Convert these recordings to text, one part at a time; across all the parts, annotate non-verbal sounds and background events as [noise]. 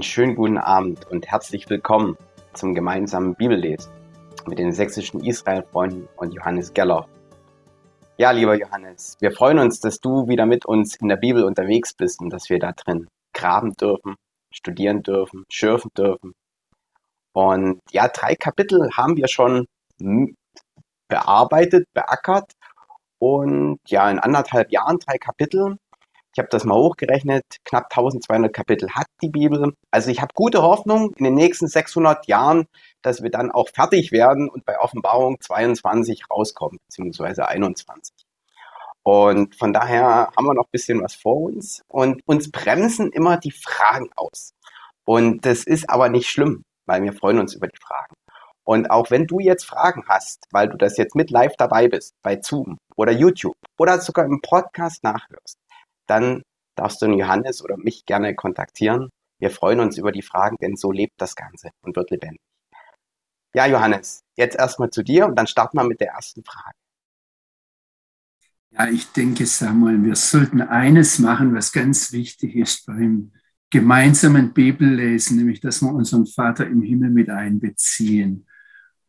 Einen schönen guten Abend und herzlich willkommen zum gemeinsamen Bibellesen mit den sächsischen Israel-Freunden und Johannes Geller. Ja, lieber Johannes, wir freuen uns, dass du wieder mit uns in der Bibel unterwegs bist und dass wir da drin graben dürfen, studieren dürfen, schürfen dürfen. Und ja, drei Kapitel haben wir schon bearbeitet, beackert. Und ja, in anderthalb Jahren drei Kapitel. Habe das mal hochgerechnet, knapp 1200 Kapitel hat die Bibel. Also ich habe gute Hoffnung in den nächsten 600 Jahren, dass wir dann auch fertig werden und bei Offenbarung 22 rauskommen, beziehungsweise 21. Und von daher haben wir noch ein bisschen was vor uns und uns bremsen immer die Fragen aus. Und das ist aber nicht schlimm, weil wir freuen uns über die Fragen. Und auch wenn du jetzt Fragen hast, weil du das jetzt mit live dabei bist, bei Zoom oder YouTube oder sogar im Podcast nachhörst, dann darfst du den Johannes oder mich gerne kontaktieren. Wir freuen uns über die Fragen, denn so lebt das Ganze und wird lebendig. Ja, Johannes, jetzt erstmal zu dir und dann starten wir mit der ersten Frage. Ja, ich denke, Samuel, wir sollten eines machen, was ganz wichtig ist beim gemeinsamen Bibellesen, nämlich dass wir unseren Vater im Himmel mit einbeziehen.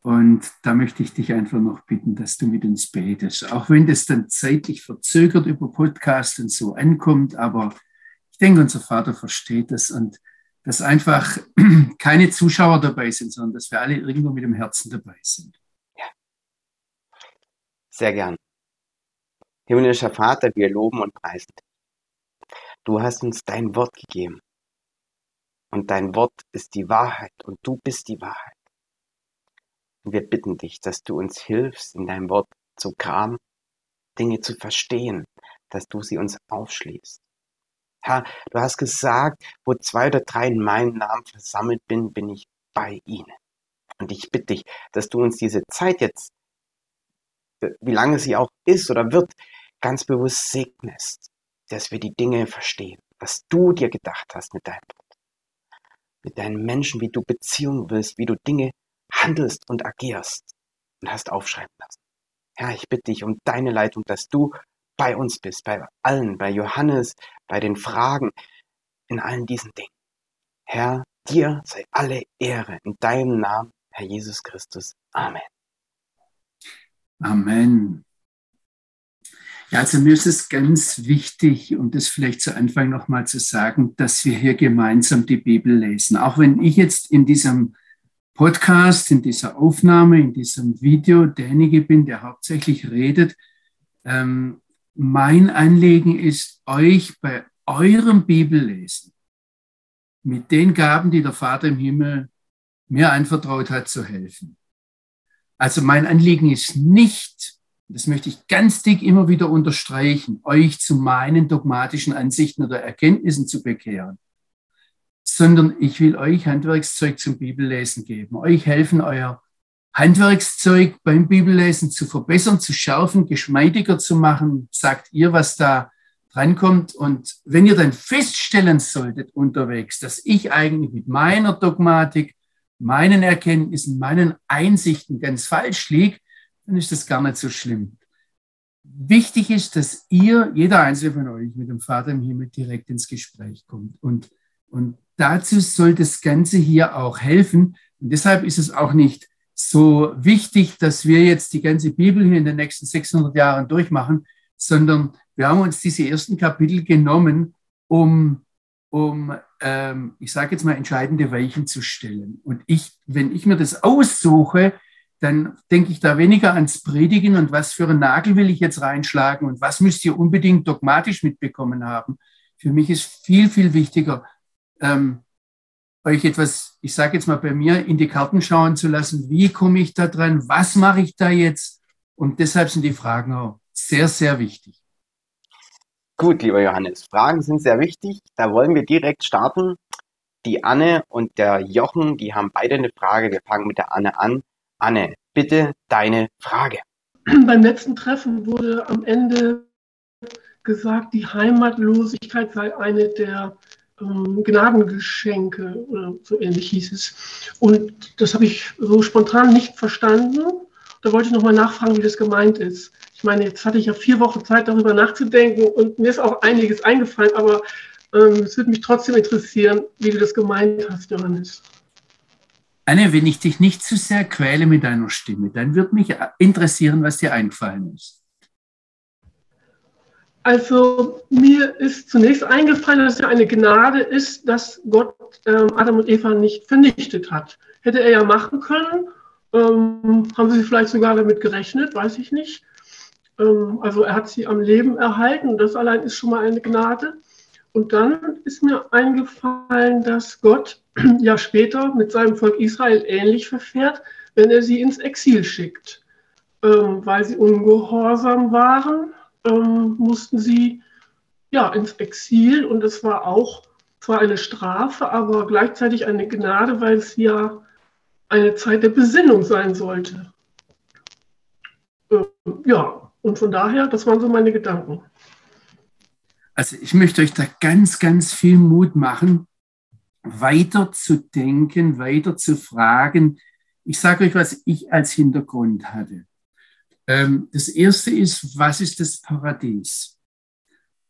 Und da möchte ich dich einfach noch bitten, dass du mit uns betest. Auch wenn das dann zeitlich verzögert über Podcast und so ankommt, aber ich denke, unser Vater versteht das und dass einfach [clears throat] keine Zuschauer dabei sind, sondern dass wir alle irgendwo mit dem Herzen dabei sind. Ja. Sehr gern. Himmlischer Vater, wir loben und preisen dich. Du hast uns dein Wort gegeben. Und dein Wort ist die Wahrheit und du bist die Wahrheit. Wir bitten dich, dass du uns hilfst, in deinem Wort zu graben, Dinge zu verstehen, dass du sie uns aufschließt. Herr, du hast gesagt, wo zwei oder drei in meinem Namen versammelt bin, bin ich bei ihnen. Und ich bitte dich, dass du uns diese Zeit jetzt, wie lange sie auch ist oder wird, ganz bewusst segnest, dass wir die Dinge verstehen, was du dir gedacht hast mit deinem Wort, mit deinen Menschen, wie du Beziehungen willst, wie du Dinge handelst und agierst und hast aufschreiben lassen. Herr, ich bitte dich um deine Leitung, dass du bei uns bist, bei allen, bei Johannes, bei den Fragen, in allen diesen Dingen. Herr, dir sei alle Ehre in deinem Namen, Herr Jesus Christus. Amen. Amen. Ja, also mir ist es ganz wichtig, um das vielleicht zu Anfang nochmal zu sagen, dass wir hier gemeinsam die Bibel lesen. Auch wenn ich jetzt in diesem Podcast, in dieser Aufnahme, in diesem Video derjenige bin, der hauptsächlich redet. Ähm, mein Anliegen ist, euch bei eurem Bibellesen mit den Gaben, die der Vater im Himmel mir anvertraut hat, zu helfen. Also mein Anliegen ist nicht, das möchte ich ganz dick immer wieder unterstreichen, euch zu meinen dogmatischen Ansichten oder Erkenntnissen zu bekehren sondern ich will euch Handwerkszeug zum Bibellesen geben, euch helfen, euer Handwerkszeug beim Bibellesen zu verbessern, zu schärfen, geschmeidiger zu machen. Sagt ihr, was da drankommt. Und wenn ihr dann feststellen solltet unterwegs, dass ich eigentlich mit meiner Dogmatik, meinen Erkenntnissen, meinen Einsichten ganz falsch liege, dann ist das gar nicht so schlimm. Wichtig ist, dass ihr, jeder einzelne von euch, mit dem Vater im Himmel direkt ins Gespräch kommt. Und, und dazu soll das Ganze hier auch helfen. Und deshalb ist es auch nicht so wichtig, dass wir jetzt die ganze Bibel hier in den nächsten 600 Jahren durchmachen, sondern wir haben uns diese ersten Kapitel genommen, um, um ähm, ich sage jetzt mal, entscheidende Weichen zu stellen. Und ich, wenn ich mir das aussuche, dann denke ich da weniger ans Predigen und was für einen Nagel will ich jetzt reinschlagen und was müsst ihr unbedingt dogmatisch mitbekommen haben. Für mich ist viel, viel wichtiger, ähm, euch etwas, ich sage jetzt mal bei mir, in die Karten schauen zu lassen. Wie komme ich da dran? Was mache ich da jetzt? Und deshalb sind die Fragen auch sehr, sehr wichtig. Gut, lieber Johannes, Fragen sind sehr wichtig. Da wollen wir direkt starten. Die Anne und der Jochen, die haben beide eine Frage. Wir fangen mit der Anne an. Anne, bitte deine Frage. Beim letzten Treffen wurde am Ende gesagt, die Heimatlosigkeit sei eine der Gnadengeschenke oder so ähnlich hieß es. Und das habe ich so spontan nicht verstanden. Da wollte ich nochmal nachfragen, wie das gemeint ist. Ich meine, jetzt hatte ich ja vier Wochen Zeit, darüber nachzudenken und mir ist auch einiges eingefallen, aber ähm, es würde mich trotzdem interessieren, wie du das gemeint hast, Johannes. Anne, wenn ich dich nicht zu sehr quäle mit deiner Stimme, dann würde mich interessieren, was dir eingefallen ist. Also mir ist zunächst eingefallen, dass es ja eine Gnade ist, dass Gott ähm, Adam und Eva nicht vernichtet hat. Hätte er ja machen können. Ähm, haben sie vielleicht sogar damit gerechnet, weiß ich nicht. Ähm, also er hat sie am Leben erhalten. Das allein ist schon mal eine Gnade. Und dann ist mir eingefallen, dass Gott [clears throat] ja später mit seinem Volk Israel ähnlich verfährt, wenn er sie ins Exil schickt. Ähm, weil sie ungehorsam waren ähm, mussten sie ja ins Exil und es war auch zwar eine Strafe, aber gleichzeitig eine Gnade, weil es ja eine Zeit der Besinnung sein sollte. Ähm, ja, und von daher, das waren so meine Gedanken. Also ich möchte euch da ganz, ganz viel Mut machen, weiter zu denken, weiter zu fragen. Ich sage euch, was ich als Hintergrund hatte. Ähm, das erste ist, was ist das Paradies?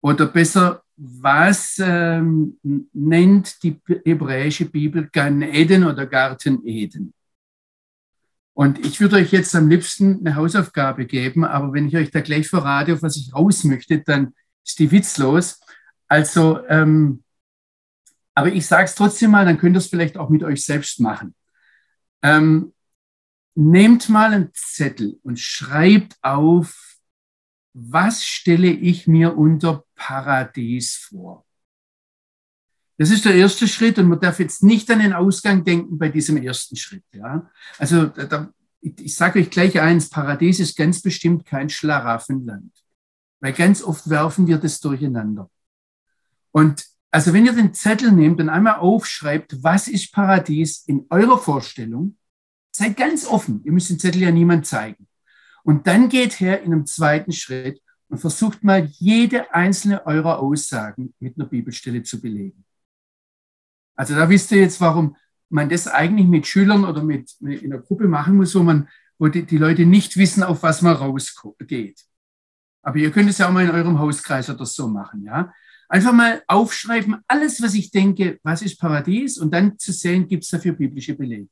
Oder besser, was ähm, nennt die hebräische Bibel Gan Eden oder Garten Eden? Und ich würde euch jetzt am liebsten eine Hausaufgabe geben, aber wenn ich euch da gleich verrate, auf was ich raus möchte, dann ist die witzlos. Also, ähm, aber ich sage es trotzdem mal, dann könnt ihr es vielleicht auch mit euch selbst machen. Ähm, nehmt mal einen Zettel und schreibt auf, was stelle ich mir unter Paradies vor? Das ist der erste Schritt und man darf jetzt nicht an den Ausgang denken bei diesem ersten Schritt. Ja? Also da, ich sage euch gleich eins, Paradies ist ganz bestimmt kein Schlaraffenland, weil ganz oft werfen wir das durcheinander. Und also wenn ihr den Zettel nehmt und einmal aufschreibt, was ist Paradies in eurer Vorstellung, Seid ganz offen. Ihr müsst den Zettel ja niemand zeigen. Und dann geht her in einem zweiten Schritt und versucht mal jede einzelne eurer Aussagen mit einer Bibelstelle zu belegen. Also da wisst ihr jetzt, warum man das eigentlich mit Schülern oder mit, mit in einer Gruppe machen muss, wo man, wo die, die Leute nicht wissen, auf was man rausgeht. Aber ihr könnt es ja auch mal in eurem Hauskreis oder so machen, ja. Einfach mal aufschreiben, alles, was ich denke, was ist Paradies, und dann zu sehen, gibt es dafür biblische Belege.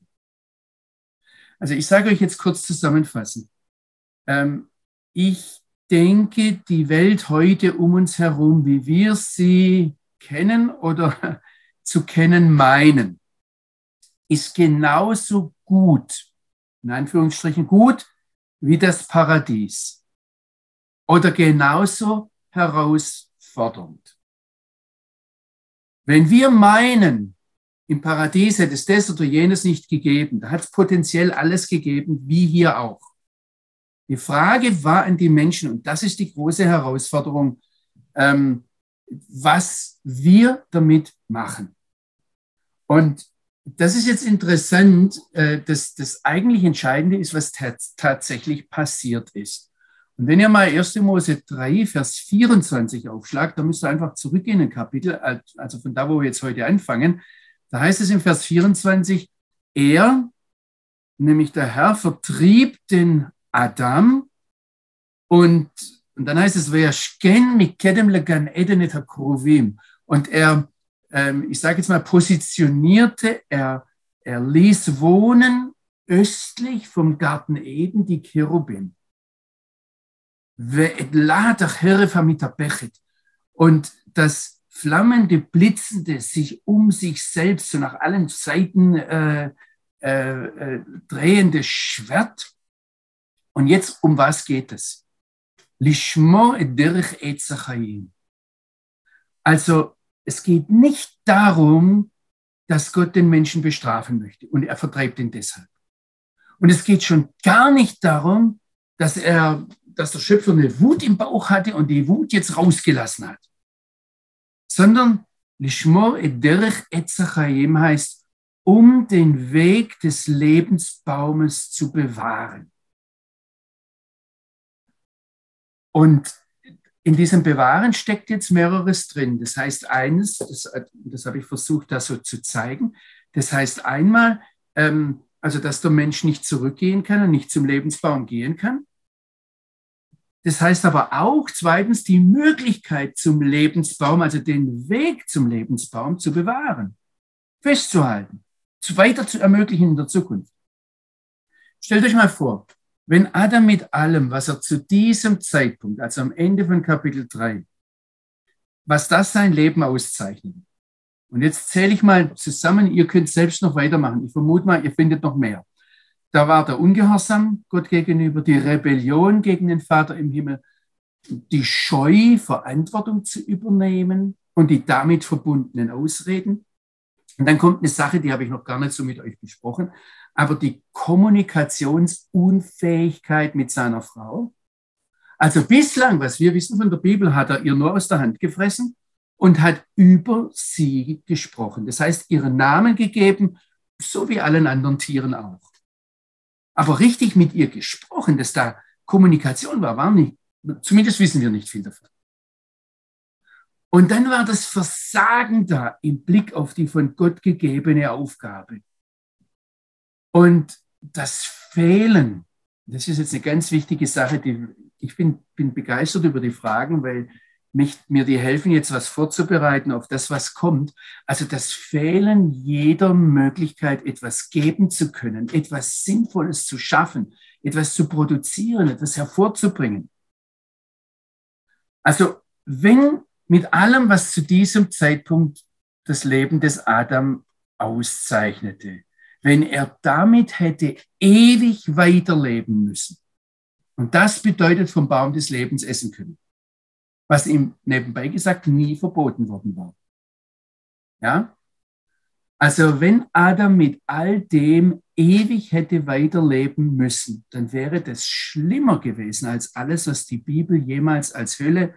Also ich sage euch jetzt kurz zusammenfassen. Ähm, ich denke, die Welt heute um uns herum, wie wir sie kennen oder [laughs] zu kennen meinen, ist genauso gut, in Anführungsstrichen gut, wie das Paradies. Oder genauso herausfordernd. Wenn wir meinen, im Paradies hätte es das oder jenes nicht gegeben. Da hat es potenziell alles gegeben, wie hier auch. Die Frage war an die Menschen, und das ist die große Herausforderung, ähm, was wir damit machen. Und das ist jetzt interessant, äh, dass das eigentlich Entscheidende ist, was tatsächlich passiert ist. Und wenn ihr mal 1. Mose 3, Vers 24 aufschlagt, dann müsst ihr einfach zurückgehen in ein Kapitel, also von da, wo wir jetzt heute anfangen. Da heißt es im Vers 24, er, nämlich der Herr, vertrieb den Adam und, und dann heißt es, wer schken mikedem legan edenet hakrovim. Und er, ähm, ich sage jetzt mal, positionierte, er, er ließ wohnen östlich vom Garten Eden die Cherubim. Und das flammende, blitzende, sich um sich selbst so nach allen Seiten äh, äh, äh, drehende Schwert. Und jetzt, um was geht es? Also, es geht nicht darum, dass Gott den Menschen bestrafen möchte und er vertreibt ihn deshalb. Und es geht schon gar nicht darum, dass er, dass der Schöpfer eine Wut im Bauch hatte und die Wut jetzt rausgelassen hat sondern Lishmor et derech etzachayim heißt, um den Weg des Lebensbaumes zu bewahren. Und in diesem Bewahren steckt jetzt mehreres drin. Das heißt eines, das, das habe ich versucht, da so zu zeigen. Das heißt einmal, ähm, also dass der Mensch nicht zurückgehen kann und nicht zum Lebensbaum gehen kann. Das heißt aber auch zweitens die Möglichkeit zum Lebensbaum, also den Weg zum Lebensbaum zu bewahren, festzuhalten, weiter zu ermöglichen in der Zukunft. Stellt euch mal vor, wenn Adam mit allem, was er zu diesem Zeitpunkt, also am Ende von Kapitel 3, was das sein Leben auszeichnet. Und jetzt zähle ich mal zusammen, ihr könnt selbst noch weitermachen. Ich vermute mal, ihr findet noch mehr. Da war der Ungehorsam Gott gegenüber, die Rebellion gegen den Vater im Himmel, die Scheu, Verantwortung zu übernehmen und die damit verbundenen Ausreden. Und dann kommt eine Sache, die habe ich noch gar nicht so mit euch besprochen, aber die Kommunikationsunfähigkeit mit seiner Frau. Also bislang, was wir wissen von der Bibel, hat er ihr nur aus der Hand gefressen und hat über sie gesprochen. Das heißt, ihren Namen gegeben, so wie allen anderen Tieren auch aber richtig mit ihr gesprochen, dass da Kommunikation war, war nicht, zumindest wissen wir nicht viel davon. Und dann war das Versagen da im Blick auf die von Gott gegebene Aufgabe. Und das Fehlen, das ist jetzt eine ganz wichtige Sache, die, ich bin, bin begeistert über die Fragen, weil mich, mir die helfen, jetzt was vorzubereiten auf das, was kommt. Also das Fehlen jeder Möglichkeit, etwas geben zu können, etwas Sinnvolles zu schaffen, etwas zu produzieren, etwas hervorzubringen. Also wenn mit allem, was zu diesem Zeitpunkt das Leben des Adam auszeichnete, wenn er damit hätte ewig weiterleben müssen, und das bedeutet vom Baum des Lebens essen können, was ihm nebenbei gesagt nie verboten worden war. Ja? Also wenn Adam mit all dem ewig hätte weiterleben müssen, dann wäre das schlimmer gewesen als alles, was die Bibel jemals als Hölle,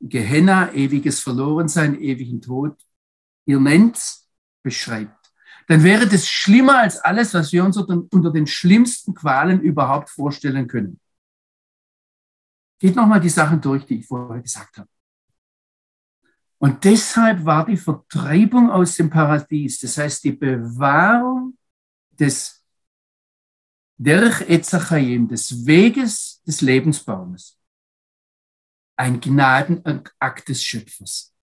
Gehenna, ewiges Verlorensein, ewigen Tod, ihr nennt, beschreibt. Dann wäre das schlimmer als alles, was wir uns unter den schlimmsten Qualen überhaupt vorstellen können. Geht nochmal die Sachen durch, die ich vorher gesagt habe. Und deshalb war die Vertreibung aus dem Paradies, das heißt die Bewahrung des Derech Etzachayim, des Weges des Lebensbaumes, ein Gnadenakt des Schöpfers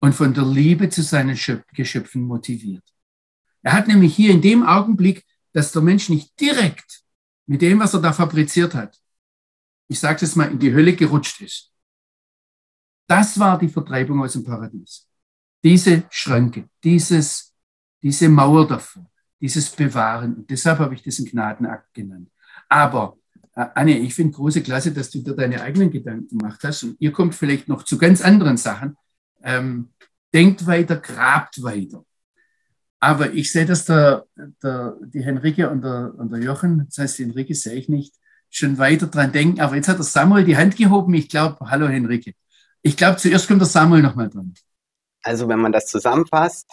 und von der Liebe zu seinen Geschöpfen motiviert. Er hat nämlich hier in dem Augenblick, dass der Mensch nicht direkt mit dem, was er da fabriziert hat, ich sage es mal, in die Hölle gerutscht ist. Das war die Vertreibung aus dem Paradies. Diese Schränke, dieses, diese Mauer davor, dieses Bewahren. Und deshalb habe ich diesen Gnadenakt genannt. Aber, äh, Anne, ich finde große Klasse, dass du dir deine eigenen Gedanken gemacht hast. Und ihr kommt vielleicht noch zu ganz anderen Sachen. Ähm, denkt weiter, grabt weiter. Aber ich sehe, dass der, der, die Henrike und der, und der Jochen, das heißt, die Henrike sehe ich nicht, schon weiter dran denken. Aber jetzt hat der Samuel die Hand gehoben. Ich glaube, hallo Henrike. Ich glaube, zuerst kommt der Samuel nochmal dran. Also wenn man das zusammenfasst,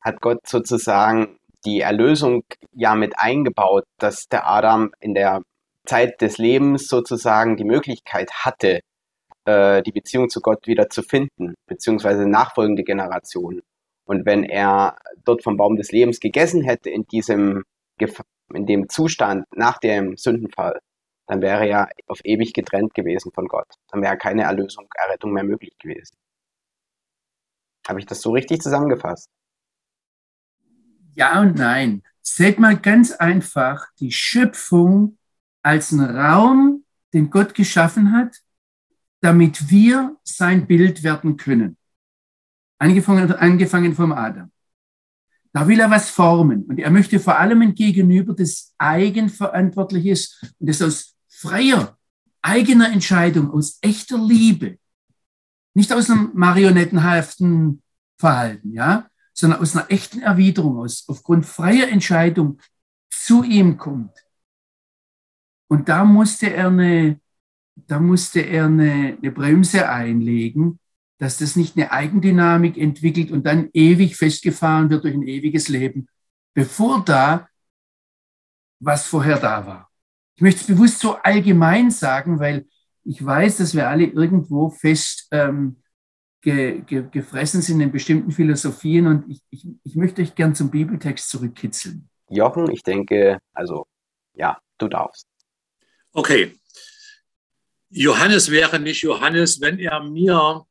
hat Gott sozusagen die Erlösung ja mit eingebaut, dass der Adam in der Zeit des Lebens sozusagen die Möglichkeit hatte, äh, die Beziehung zu Gott wieder zu finden, beziehungsweise nachfolgende Generationen. Und wenn er dort vom Baum des Lebens gegessen hätte in diesem in dem Zustand nach dem Sündenfall, dann wäre er auf ewig getrennt gewesen von Gott. Dann wäre keine Erlösung, Errettung mehr möglich gewesen. Habe ich das so richtig zusammengefasst? Ja und nein. Seht mal ganz einfach die Schöpfung als einen Raum, den Gott geschaffen hat, damit wir sein Bild werden können. Angefangen, angefangen vom Adam. Da will er was formen und er möchte vor allem ein Gegenüber, das eigenverantwortlich ist und das aus freier, eigener Entscheidung, aus echter Liebe, nicht aus einem marionettenhaften Verhalten, ja, sondern aus einer echten Erwiderung, aus, aufgrund freier Entscheidung zu ihm kommt. Und da musste er eine, da musste er eine, eine Bremse einlegen, dass das nicht eine Eigendynamik entwickelt und dann ewig festgefahren wird durch ein ewiges Leben, bevor da was vorher da war. Ich möchte es bewusst so allgemein sagen, weil ich weiß, dass wir alle irgendwo fest ähm, ge, ge, gefressen sind in bestimmten Philosophien und ich, ich, ich möchte euch gern zum Bibeltext zurückkitzeln. Jochen, ich denke, also ja, du darfst. Okay. Johannes wäre nicht Johannes, wenn er mir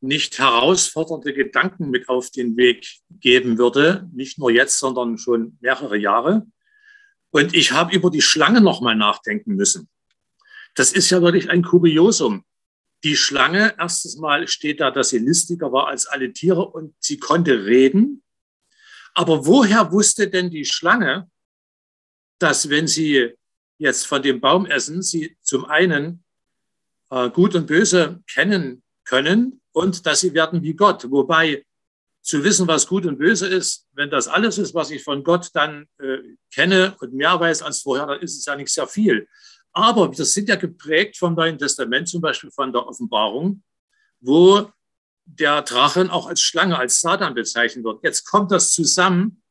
nicht herausfordernde Gedanken mit auf den Weg geben würde, nicht nur jetzt, sondern schon mehrere Jahre. Und ich habe über die Schlange nochmal nachdenken müssen. Das ist ja wirklich ein Kuriosum. Die Schlange, erstes Mal steht da, dass sie listiger war als alle Tiere und sie konnte reden. Aber woher wusste denn die Schlange, dass wenn sie jetzt von dem Baum essen, sie zum einen äh, Gut und Böse kennen können und dass sie werden wie Gott. Wobei zu wissen, was gut und böse ist, wenn das alles ist, was ich von Gott dann äh, kenne und mehr weiß als vorher, dann ist es ja nicht sehr viel. Aber das sind ja geprägt vom Neuen Testament, zum Beispiel von der Offenbarung, wo der Drachen auch als Schlange, als Satan bezeichnet wird. Jetzt kommt das zusammen.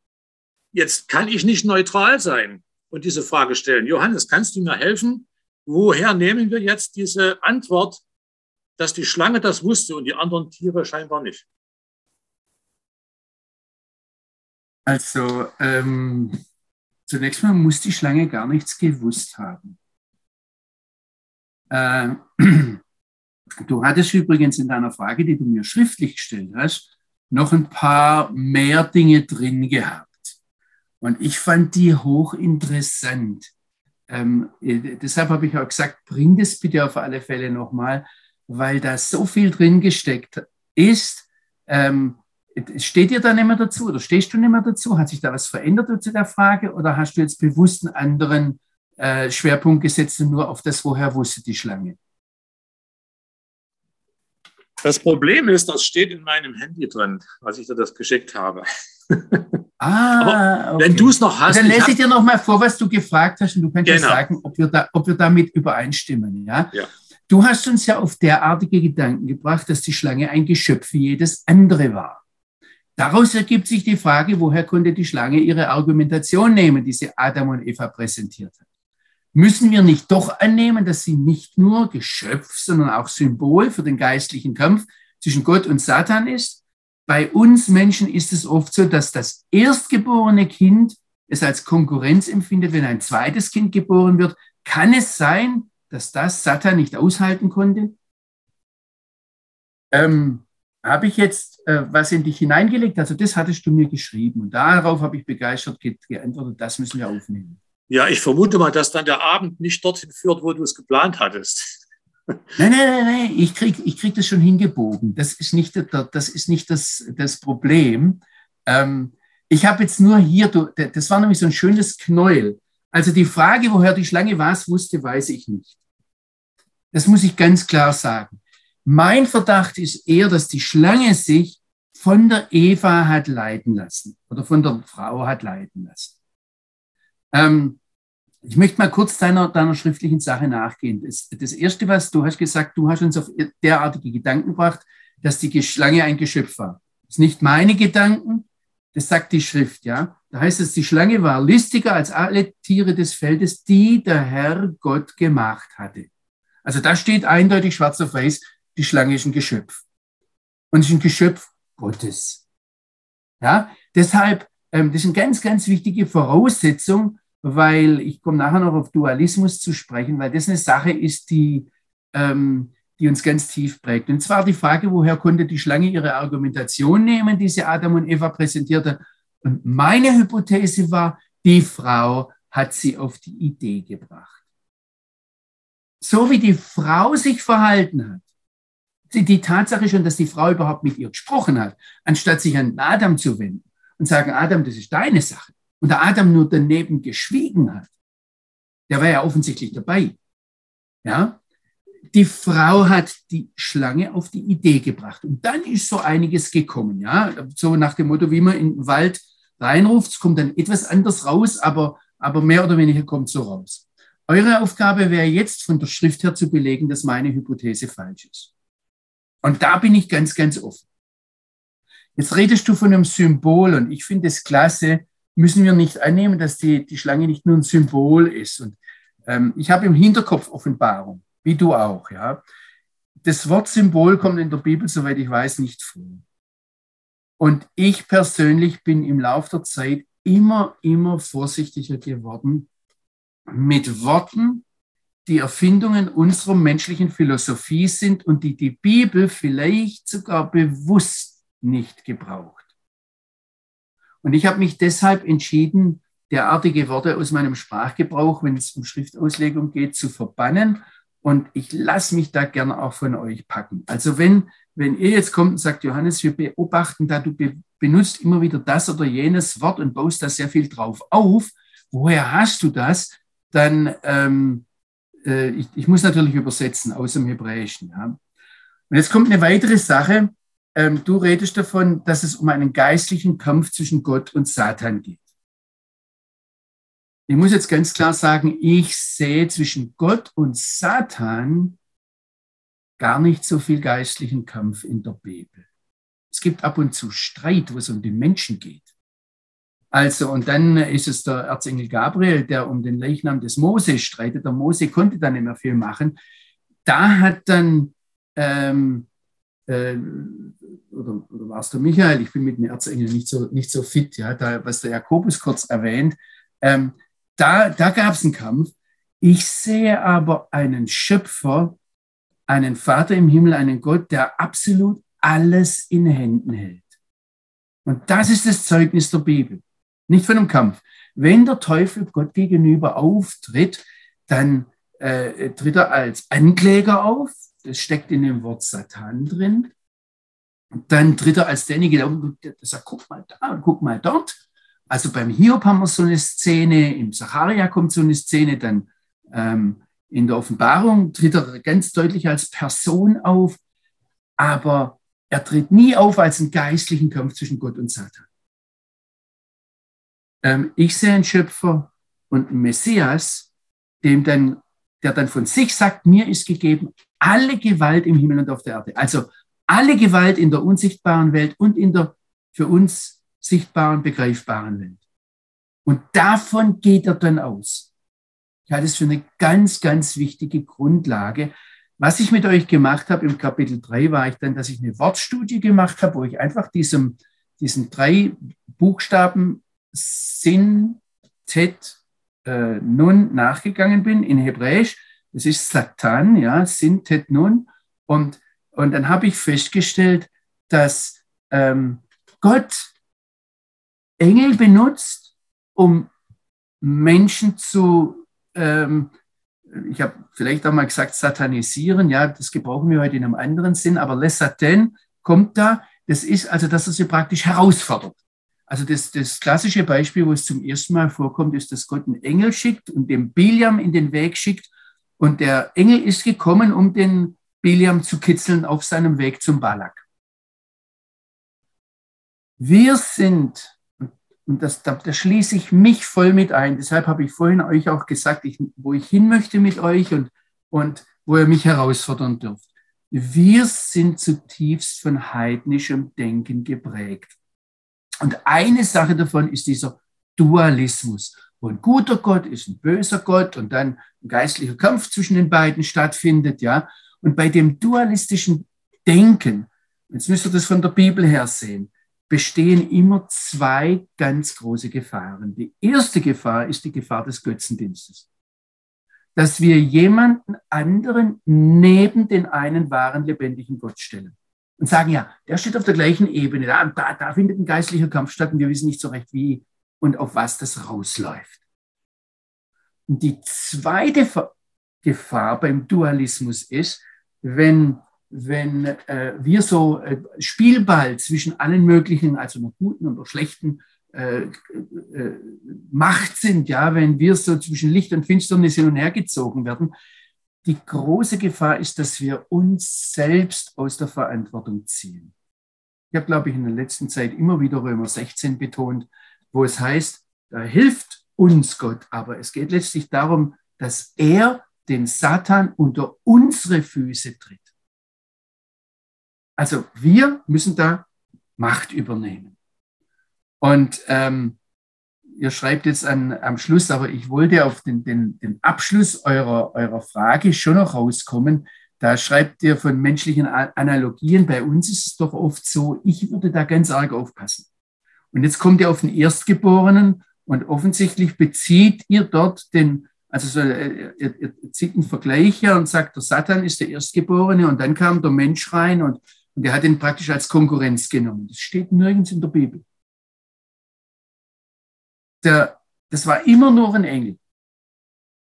Jetzt kann ich nicht neutral sein und diese Frage stellen. Johannes, kannst du mir helfen? Woher nehmen wir jetzt diese Antwort, dass die Schlange das wusste und die anderen Tiere scheinbar nicht? Also ähm, zunächst mal muss die Schlange gar nichts gewusst haben. Äh, [clears throat] du hattest übrigens in deiner Frage, die du mir schriftlich gestellt hast, noch ein paar mehr Dinge drin gehabt. Und ich fand die hochinteressant. Ähm, äh, deshalb habe ich auch gesagt, bring das bitte auf alle Fälle nochmal, weil da so viel drin gesteckt ist. Ähm, steht dir da nicht mehr dazu oder stehst du nicht mehr dazu? Hat sich da was verändert zu der Frage oder hast du jetzt bewusst einen anderen äh, Schwerpunkt gesetzt und nur auf das, woher wusste die Schlange? Das Problem ist, das steht in meinem Handy drin, als ich dir das geschickt habe. [laughs] Ah, okay. wenn du es noch hast. Dann lese ich dir noch mal vor, was du gefragt hast und du könntest genau. sagen, ob wir, da, ob wir damit übereinstimmen. Ja? ja? Du hast uns ja auf derartige Gedanken gebracht, dass die Schlange ein Geschöpf wie jedes andere war. Daraus ergibt sich die Frage, woher konnte die Schlange ihre Argumentation nehmen, die sie Adam und Eva präsentiert hat. Müssen wir nicht doch annehmen, dass sie nicht nur Geschöpf, sondern auch Symbol für den geistlichen Kampf zwischen Gott und Satan ist? Bei uns Menschen ist es oft so, dass das erstgeborene Kind es als Konkurrenz empfindet, wenn ein zweites Kind geboren wird. Kann es sein, dass das Satan nicht aushalten konnte? Ähm, habe ich jetzt äh, was in dich hineingelegt? Also das hattest du mir geschrieben und darauf habe ich begeistert ge geantwortet, das müssen wir aufnehmen. Ja, ich vermute mal, dass dann der Abend nicht dorthin führt, wo du es geplant hattest. [laughs] Nein, nein, nein, nein. ich kriege ich krieg das schon hingebogen. Das ist nicht, das, ist nicht das, das Problem. Ähm, ich habe jetzt nur hier, das war nämlich so ein schönes Knäuel. Also die Frage, woher die Schlange was wusste, weiß ich nicht. Das muss ich ganz klar sagen. Mein Verdacht ist eher, dass die Schlange sich von der Eva hat leiten lassen oder von der Frau hat leiten lassen. Ähm, ich möchte mal kurz deiner, deiner schriftlichen Sache nachgehen. Das, das Erste, was du hast gesagt, du hast uns auf derartige Gedanken gebracht, dass die Schlange ein Geschöpf war. Das sind nicht meine Gedanken, das sagt die Schrift, ja. Da heißt es, die Schlange war listiger als alle Tiere des Feldes, die der Herr Gott gemacht hatte. Also da steht eindeutig schwarz auf weiß, die Schlange ist ein Geschöpf. Und ist ein Geschöpf Gottes. Ja, deshalb ähm, das ist eine ganz, ganz wichtige Voraussetzung, weil ich komme nachher noch auf Dualismus zu sprechen, weil das eine Sache ist, die, ähm, die uns ganz tief prägt. Und zwar die Frage, woher konnte die Schlange ihre Argumentation nehmen, die sie Adam und Eva präsentierte. Und meine Hypothese war, die Frau hat sie auf die Idee gebracht. So wie die Frau sich verhalten hat, die Tatsache schon, dass die Frau überhaupt mit ihr gesprochen hat, anstatt sich an Adam zu wenden, und sagen, Adam, das ist deine Sache. Und der Adam nur daneben geschwiegen hat, der war ja offensichtlich dabei. Ja, die Frau hat die Schlange auf die Idee gebracht. Und dann ist so einiges gekommen. Ja, so nach dem Motto, wie man in den Wald reinruft, es kommt dann etwas anders raus, aber, aber mehr oder weniger kommt so raus. Eure Aufgabe wäre jetzt von der Schrift her zu belegen, dass meine Hypothese falsch ist. Und da bin ich ganz, ganz offen. Jetzt redest du von einem Symbol und ich finde es klasse, müssen wir nicht annehmen, dass die, die Schlange nicht nur ein Symbol ist. Und ähm, ich habe im Hinterkopf Offenbarung, wie du auch. Ja. Das Wort Symbol kommt in der Bibel, soweit ich weiß, nicht vor. Und ich persönlich bin im Laufe der Zeit immer, immer vorsichtiger geworden mit Worten, die Erfindungen unserer menschlichen Philosophie sind und die die Bibel vielleicht sogar bewusst nicht gebraucht. Und ich habe mich deshalb entschieden, derartige Worte aus meinem Sprachgebrauch, wenn es um Schriftauslegung geht, zu verbannen. Und ich lasse mich da gerne auch von euch packen. Also wenn, wenn ihr jetzt kommt und sagt, Johannes, wir beobachten da, du be benutzt immer wieder das oder jenes Wort und baust da sehr viel drauf auf, woher hast du das? Dann, ähm, äh, ich, ich muss natürlich übersetzen aus dem Hebräischen. Ja. Und jetzt kommt eine weitere Sache. Ähm, du redest davon, dass es um einen geistlichen Kampf zwischen Gott und Satan geht. Ich muss jetzt ganz klar sagen, ich sehe zwischen Gott und Satan gar nicht so viel geistlichen Kampf in der Bibel. Es gibt ab und zu Streit, wo es um den Menschen geht. Also, und dann ist es der Erzengel Gabriel, der um den Leichnam des Mose streitet. Der Mose konnte dann nicht mehr viel machen. Da hat dann, ähm, äh, oder, oder war es der Michael, ich bin mit den Erzengel nicht so, nicht so fit, ja, da, was der Jakobus kurz erwähnt, ähm, da, da gab es einen Kampf. Ich sehe aber einen Schöpfer, einen Vater im Himmel, einen Gott, der absolut alles in Händen hält. Und das ist das Zeugnis der Bibel, nicht von einem Kampf. Wenn der Teufel Gott gegenüber auftritt, dann äh, tritt er als Ankläger auf. Das steckt in dem Wort Satan drin. Dann tritt er als derjenige, der sagt, guck mal da und guck mal dort. Also beim Hiob haben wir so eine Szene, im Sacharia kommt so eine Szene, dann ähm, in der Offenbarung tritt er ganz deutlich als Person auf, aber er tritt nie auf als einen geistlichen Kampf zwischen Gott und Satan. Ähm, ich sehe einen Schöpfer und einen Messias, dem dann, der dann von sich sagt, mir ist gegeben alle Gewalt im Himmel und auf der Erde. Also alle Gewalt in der unsichtbaren Welt und in der für uns sichtbaren, begreifbaren Welt. Und davon geht er dann aus. Ich halte es für eine ganz, ganz wichtige Grundlage. Was ich mit euch gemacht habe im Kapitel 3 war ich dann, dass ich eine Wortstudie gemacht habe, wo ich einfach diesem, diesen drei Buchstaben Sin, Tet, äh, Nun nachgegangen bin in Hebräisch. Das ist Satan, ja, Sin, Tet, Nun. Und, und dann habe ich festgestellt, dass ähm, Gott Engel benutzt, um Menschen zu, ähm, ich habe vielleicht auch mal gesagt, satanisieren, ja, das gebrauchen wir heute in einem anderen Sinn, aber Les Satan kommt da, das ist also, dass er sie praktisch herausfordert. Also das, das klassische Beispiel, wo es zum ersten Mal vorkommt, ist, dass Gott einen Engel schickt und den Biliam in den Weg schickt. Und der Engel ist gekommen, um den Biliam zu kitzeln auf seinem Weg zum Balak. Wir sind und das, da, da schließe ich mich voll mit ein. Deshalb habe ich vorhin euch auch gesagt, ich, wo ich hin möchte mit euch und, und wo ihr mich herausfordern dürft. Wir sind zutiefst von heidnischem Denken geprägt. Und eine Sache davon ist dieser Dualismus, wo ein guter Gott ist, ein böser Gott und dann ein geistlicher Kampf zwischen den beiden stattfindet, ja. Und bei dem dualistischen Denken, jetzt müsst ihr das von der Bibel her sehen, bestehen immer zwei ganz große Gefahren. Die erste Gefahr ist die Gefahr des Götzendienstes. Dass wir jemanden anderen neben den einen wahren lebendigen Gott stellen und sagen, ja, der steht auf der gleichen Ebene, da, da, da findet ein geistlicher Kampf statt und wir wissen nicht so recht, wie und auf was das rausläuft. Und die zweite Gefahr beim Dualismus ist, wenn wenn äh, wir so äh, Spielball zwischen allen möglichen, also einer guten und einer schlechten äh, äh, Macht sind, ja, wenn wir so zwischen Licht und Finsternis hin und her gezogen werden, die große Gefahr ist, dass wir uns selbst aus der Verantwortung ziehen. Ich habe, glaube ich, in der letzten Zeit immer wieder Römer 16 betont, wo es heißt, da hilft uns Gott, aber es geht letztlich darum, dass er den Satan unter unsere Füße tritt. Also wir müssen da Macht übernehmen. Und ähm, ihr schreibt jetzt an, am Schluss, aber ich wollte auf den, den, den Abschluss eurer, eurer Frage schon noch rauskommen. Da schreibt ihr von menschlichen Analogien. Bei uns ist es doch oft so, ich würde da ganz arg aufpassen. Und jetzt kommt ihr auf den Erstgeborenen und offensichtlich bezieht ihr dort den Also so, er, er, er zieht einen Vergleich her und sagt, der Satan ist der Erstgeborene und dann kam der Mensch rein und, und er hat ihn praktisch als Konkurrenz genommen. Das steht nirgends in der Bibel. Der, das war immer nur ein Engel.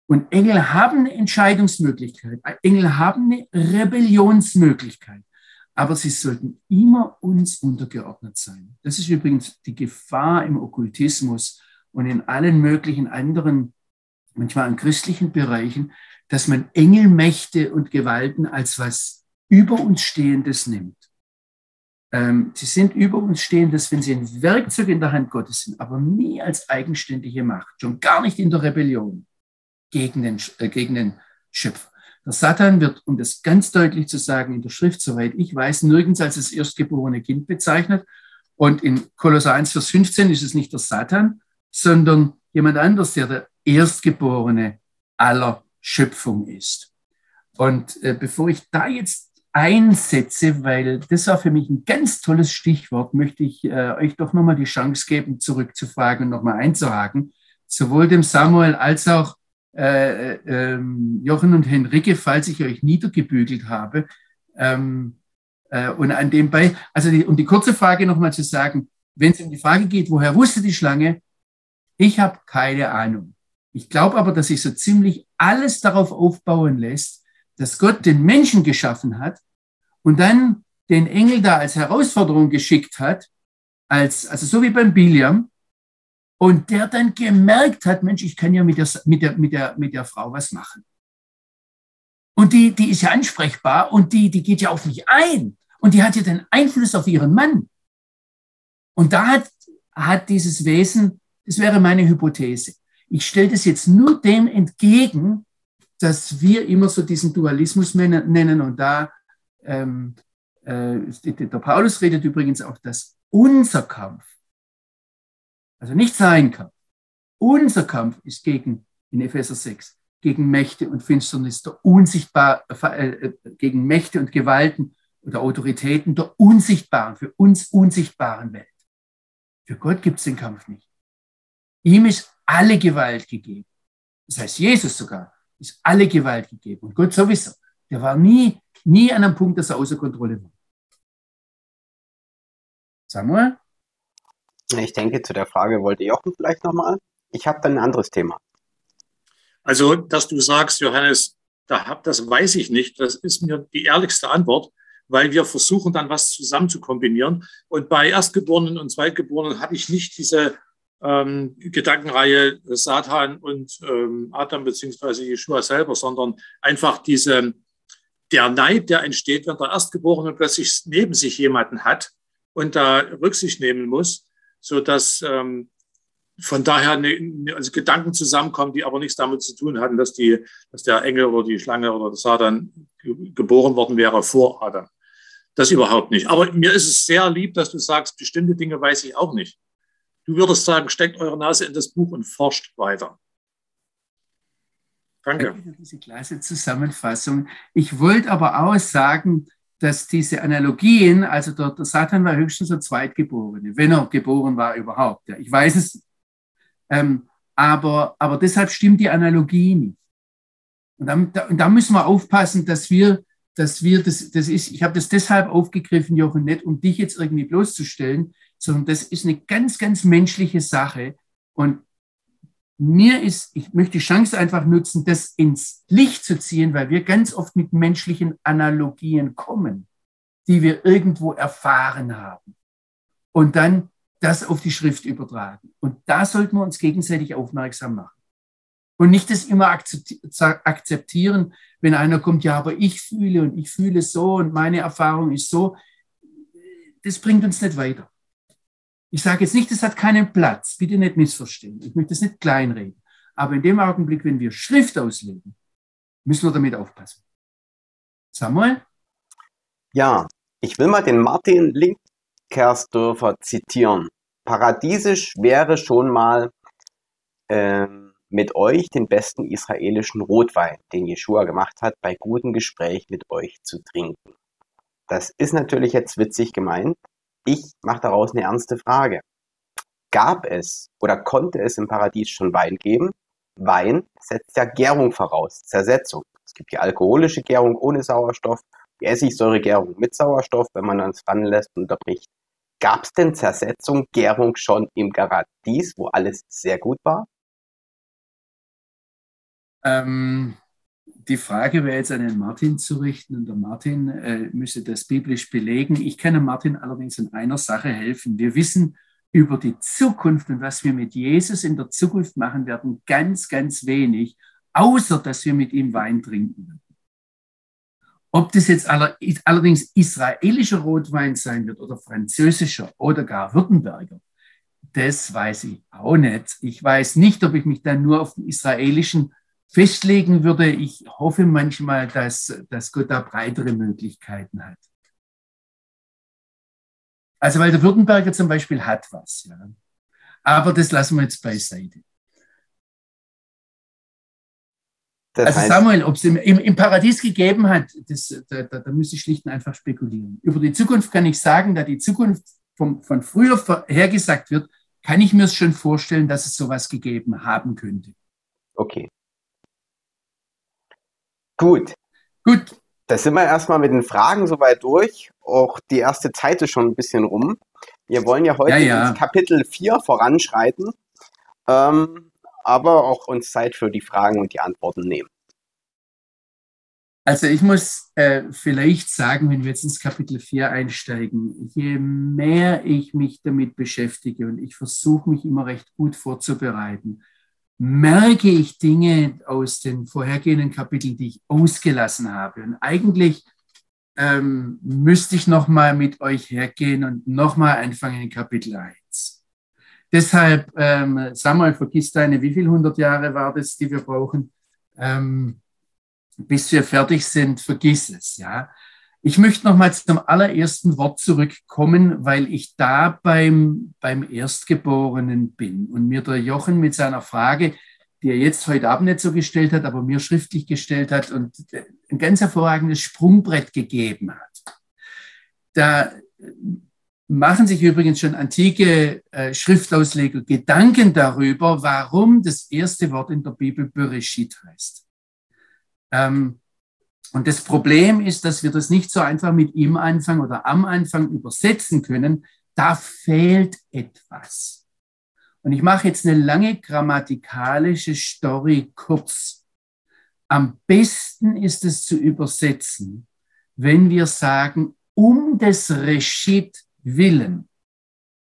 Und Engel haben eine Entscheidungsmöglichkeit. Engel haben eine Rebellionsmöglichkeit. Aber sie sollten immer uns untergeordnet sein. Das ist übrigens die Gefahr im Okkultismus und in allen möglichen anderen, manchmal in christlichen Bereichen, dass man Engelmächte und Gewalten als was über uns Stehendes nimmt. Ähm, sie sind über uns Stehendes, wenn sie ein Werkzeug in der Hand Gottes sind, aber nie als eigenständige Macht, schon gar nicht in der Rebellion gegen den, äh, gegen den Schöpfer. Der Satan wird, um das ganz deutlich zu sagen, in der Schrift, soweit ich weiß, nirgends als das erstgeborene Kind bezeichnet. Und in Kolosser 1, Vers 15 ist es nicht der Satan, sondern jemand anders, der der Erstgeborene aller Schöpfung ist. Und äh, bevor ich da jetzt einsetze, weil das war für mich ein ganz tolles Stichwort, möchte ich äh, euch doch nochmal die Chance geben, zurückzufragen und nochmal einzuhaken. Sowohl dem Samuel als auch äh, äh, Jochen und Henrike, falls ich euch niedergebügelt habe. Ähm, äh, und an dem bei, also die, um die kurze Frage nochmal zu sagen, wenn es um die Frage geht, woher wusste die Schlange? Ich habe keine Ahnung. Ich glaube aber, dass sich so ziemlich alles darauf aufbauen lässt, dass Gott den Menschen geschaffen hat und dann den Engel da als Herausforderung geschickt hat, als, also so wie beim Biliam, und der dann gemerkt hat, Mensch, ich kann ja mit der, mit der, mit der, mit der Frau was machen. Und die, die ist ja ansprechbar und die, die geht ja auf mich ein. Und die hat ja den Einfluss auf ihren Mann. Und da hat, hat dieses Wesen, das wäre meine Hypothese. Ich stelle das jetzt nur dem entgegen, dass wir immer so diesen Dualismus nennen. Und da, ähm, äh, der Paulus redet übrigens auch, dass unser Kampf also nicht sein Kampf. Unser Kampf ist gegen, in Epheser 6, gegen Mächte und Finsternis, der unsichtbar, äh, äh, gegen Mächte und Gewalten oder Autoritäten der unsichtbaren, für uns unsichtbaren Welt. Für Gott gibt es den Kampf nicht. Ihm ist alle Gewalt gegeben. Das heißt, Jesus sogar ist alle Gewalt gegeben. Und Gott sowieso. Der war nie, nie an einem Punkt, dass er außer Kontrolle war. Samuel? Ich denke, zu der Frage wollte Jochen vielleicht nochmal. Ich habe dann ein anderes Thema. Also, dass du sagst, Johannes, das weiß ich nicht, das ist mir die ehrlichste Antwort, weil wir versuchen dann was zusammen zu kombinieren. Und bei Erstgeborenen und Zweitgeborenen hatte ich nicht diese ähm, Gedankenreihe Satan und ähm, Adam beziehungsweise Yeshua selber, sondern einfach diese, der Neid, der entsteht, wenn der Erstgeborene plötzlich neben sich jemanden hat und da Rücksicht nehmen muss so dass ähm, von daher eine, also Gedanken zusammenkommen, die aber nichts damit zu tun hatten, dass, die, dass der Engel oder die Schlange oder der Satan geboren worden wäre vor Adam. Das überhaupt nicht. Aber mir ist es sehr lieb, dass du sagst, bestimmte Dinge weiß ich auch nicht. Du würdest sagen, steckt eure Nase in das Buch und forscht weiter. Danke. Danke für diese klasse Zusammenfassung. Ich wollte aber auch sagen, dass diese Analogien, also der, der Satan war höchstens der Zweitgeborene, wenn er geboren war überhaupt. Ja. Ich weiß es, ähm, aber, aber deshalb stimmt die Analogie nicht. Und da, und da müssen wir aufpassen, dass wir, dass wir das, das ist, ich habe das deshalb aufgegriffen, Jochen, nicht um dich jetzt irgendwie bloßzustellen, sondern das ist eine ganz, ganz menschliche Sache. Und mir ist, ich möchte die Chance einfach nutzen, das ins Licht zu ziehen, weil wir ganz oft mit menschlichen Analogien kommen, die wir irgendwo erfahren haben. Und dann das auf die Schrift übertragen. Und da sollten wir uns gegenseitig aufmerksam machen. Und nicht das immer akzeptieren, wenn einer kommt, ja, aber ich fühle und ich fühle so und meine Erfahrung ist so. Das bringt uns nicht weiter. Ich sage jetzt nicht, es hat keinen Platz, bitte nicht missverstehen. Ich möchte es nicht kleinreden. Aber in dem Augenblick, wenn wir Schrift auslegen, müssen wir damit aufpassen. Samuel? Ja, ich will mal den Martin Linkkersdörfer zitieren. Paradiesisch wäre schon mal äh, mit euch den besten israelischen Rotwein, den Jeshua gemacht hat, bei gutem Gespräch mit euch zu trinken. Das ist natürlich jetzt witzig gemeint, ich mache daraus eine ernste Frage. Gab es oder konnte es im Paradies schon Wein geben? Wein setzt ja Gärung voraus, Zersetzung. Es gibt die alkoholische Gärung ohne Sauerstoff, die Essigsäuregärung mit Sauerstoff, wenn man dann es ranlässt und unterbricht. Gab es denn Zersetzung, Gärung schon im Paradies, wo alles sehr gut war? Ähm, die Frage wäre jetzt an den Martin zu richten und der Martin äh, müsste das biblisch belegen. Ich kann Martin allerdings in einer Sache helfen. Wir wissen über die Zukunft und was wir mit Jesus in der Zukunft machen werden, ganz, ganz wenig, außer dass wir mit ihm Wein trinken. Ob das jetzt allerdings israelischer Rotwein sein wird oder französischer oder gar Württemberger, das weiß ich auch nicht. Ich weiß nicht, ob ich mich dann nur auf den israelischen festlegen würde. Ich hoffe manchmal, dass, dass Gott da breitere Möglichkeiten hat. Also, weil der Württemberger zum Beispiel hat was, ja. Aber das lassen wir jetzt beiseite. Das also Samuel, ob es im, im, Paradies gegeben hat, das, da, da, da müsste ich schlicht und einfach spekulieren. Über die Zukunft kann ich sagen, da die Zukunft vom, von früher vorhergesagt wird, kann ich mir es schon vorstellen, dass es sowas gegeben haben könnte. Okay. Gut. Gut. Da sind wir erstmal mit den Fragen soweit durch. Auch die erste Zeit ist schon ein bisschen rum. Wir wollen ja heute ja, ja. ins Kapitel 4 voranschreiten, ähm, aber auch uns Zeit für die Fragen und die Antworten nehmen. Also ich muss äh, vielleicht sagen, wenn wir jetzt ins Kapitel 4 einsteigen, je mehr ich mich damit beschäftige und ich versuche mich immer recht gut vorzubereiten, merke ich Dinge aus den vorhergehenden Kapiteln, die ich ausgelassen habe. Und eigentlich ähm, müsste ich nochmal mit euch hergehen und nochmal anfangen in Kapitel 1. Deshalb, ähm, Samuel, vergiss deine, wie viele hundert Jahre war das, die wir brauchen, ähm, bis wir fertig sind, vergiss es, ja. Ich möchte nochmal zum allerersten Wort zurückkommen, weil ich da beim, beim Erstgeborenen bin und mir der Jochen mit seiner Frage, die er jetzt heute Abend nicht so gestellt hat, aber mir schriftlich gestellt hat und ein ganz hervorragendes Sprungbrett gegeben hat. Da machen sich übrigens schon antike äh, Schriftausleger Gedanken darüber, warum das erste Wort in der Bibel Bereshit heißt. Ähm, und das Problem ist, dass wir das nicht so einfach mit im Anfang oder am Anfang übersetzen können. Da fehlt etwas. Und ich mache jetzt eine lange grammatikalische Story kurz. Am besten ist es zu übersetzen, wenn wir sagen, um des Reschit willen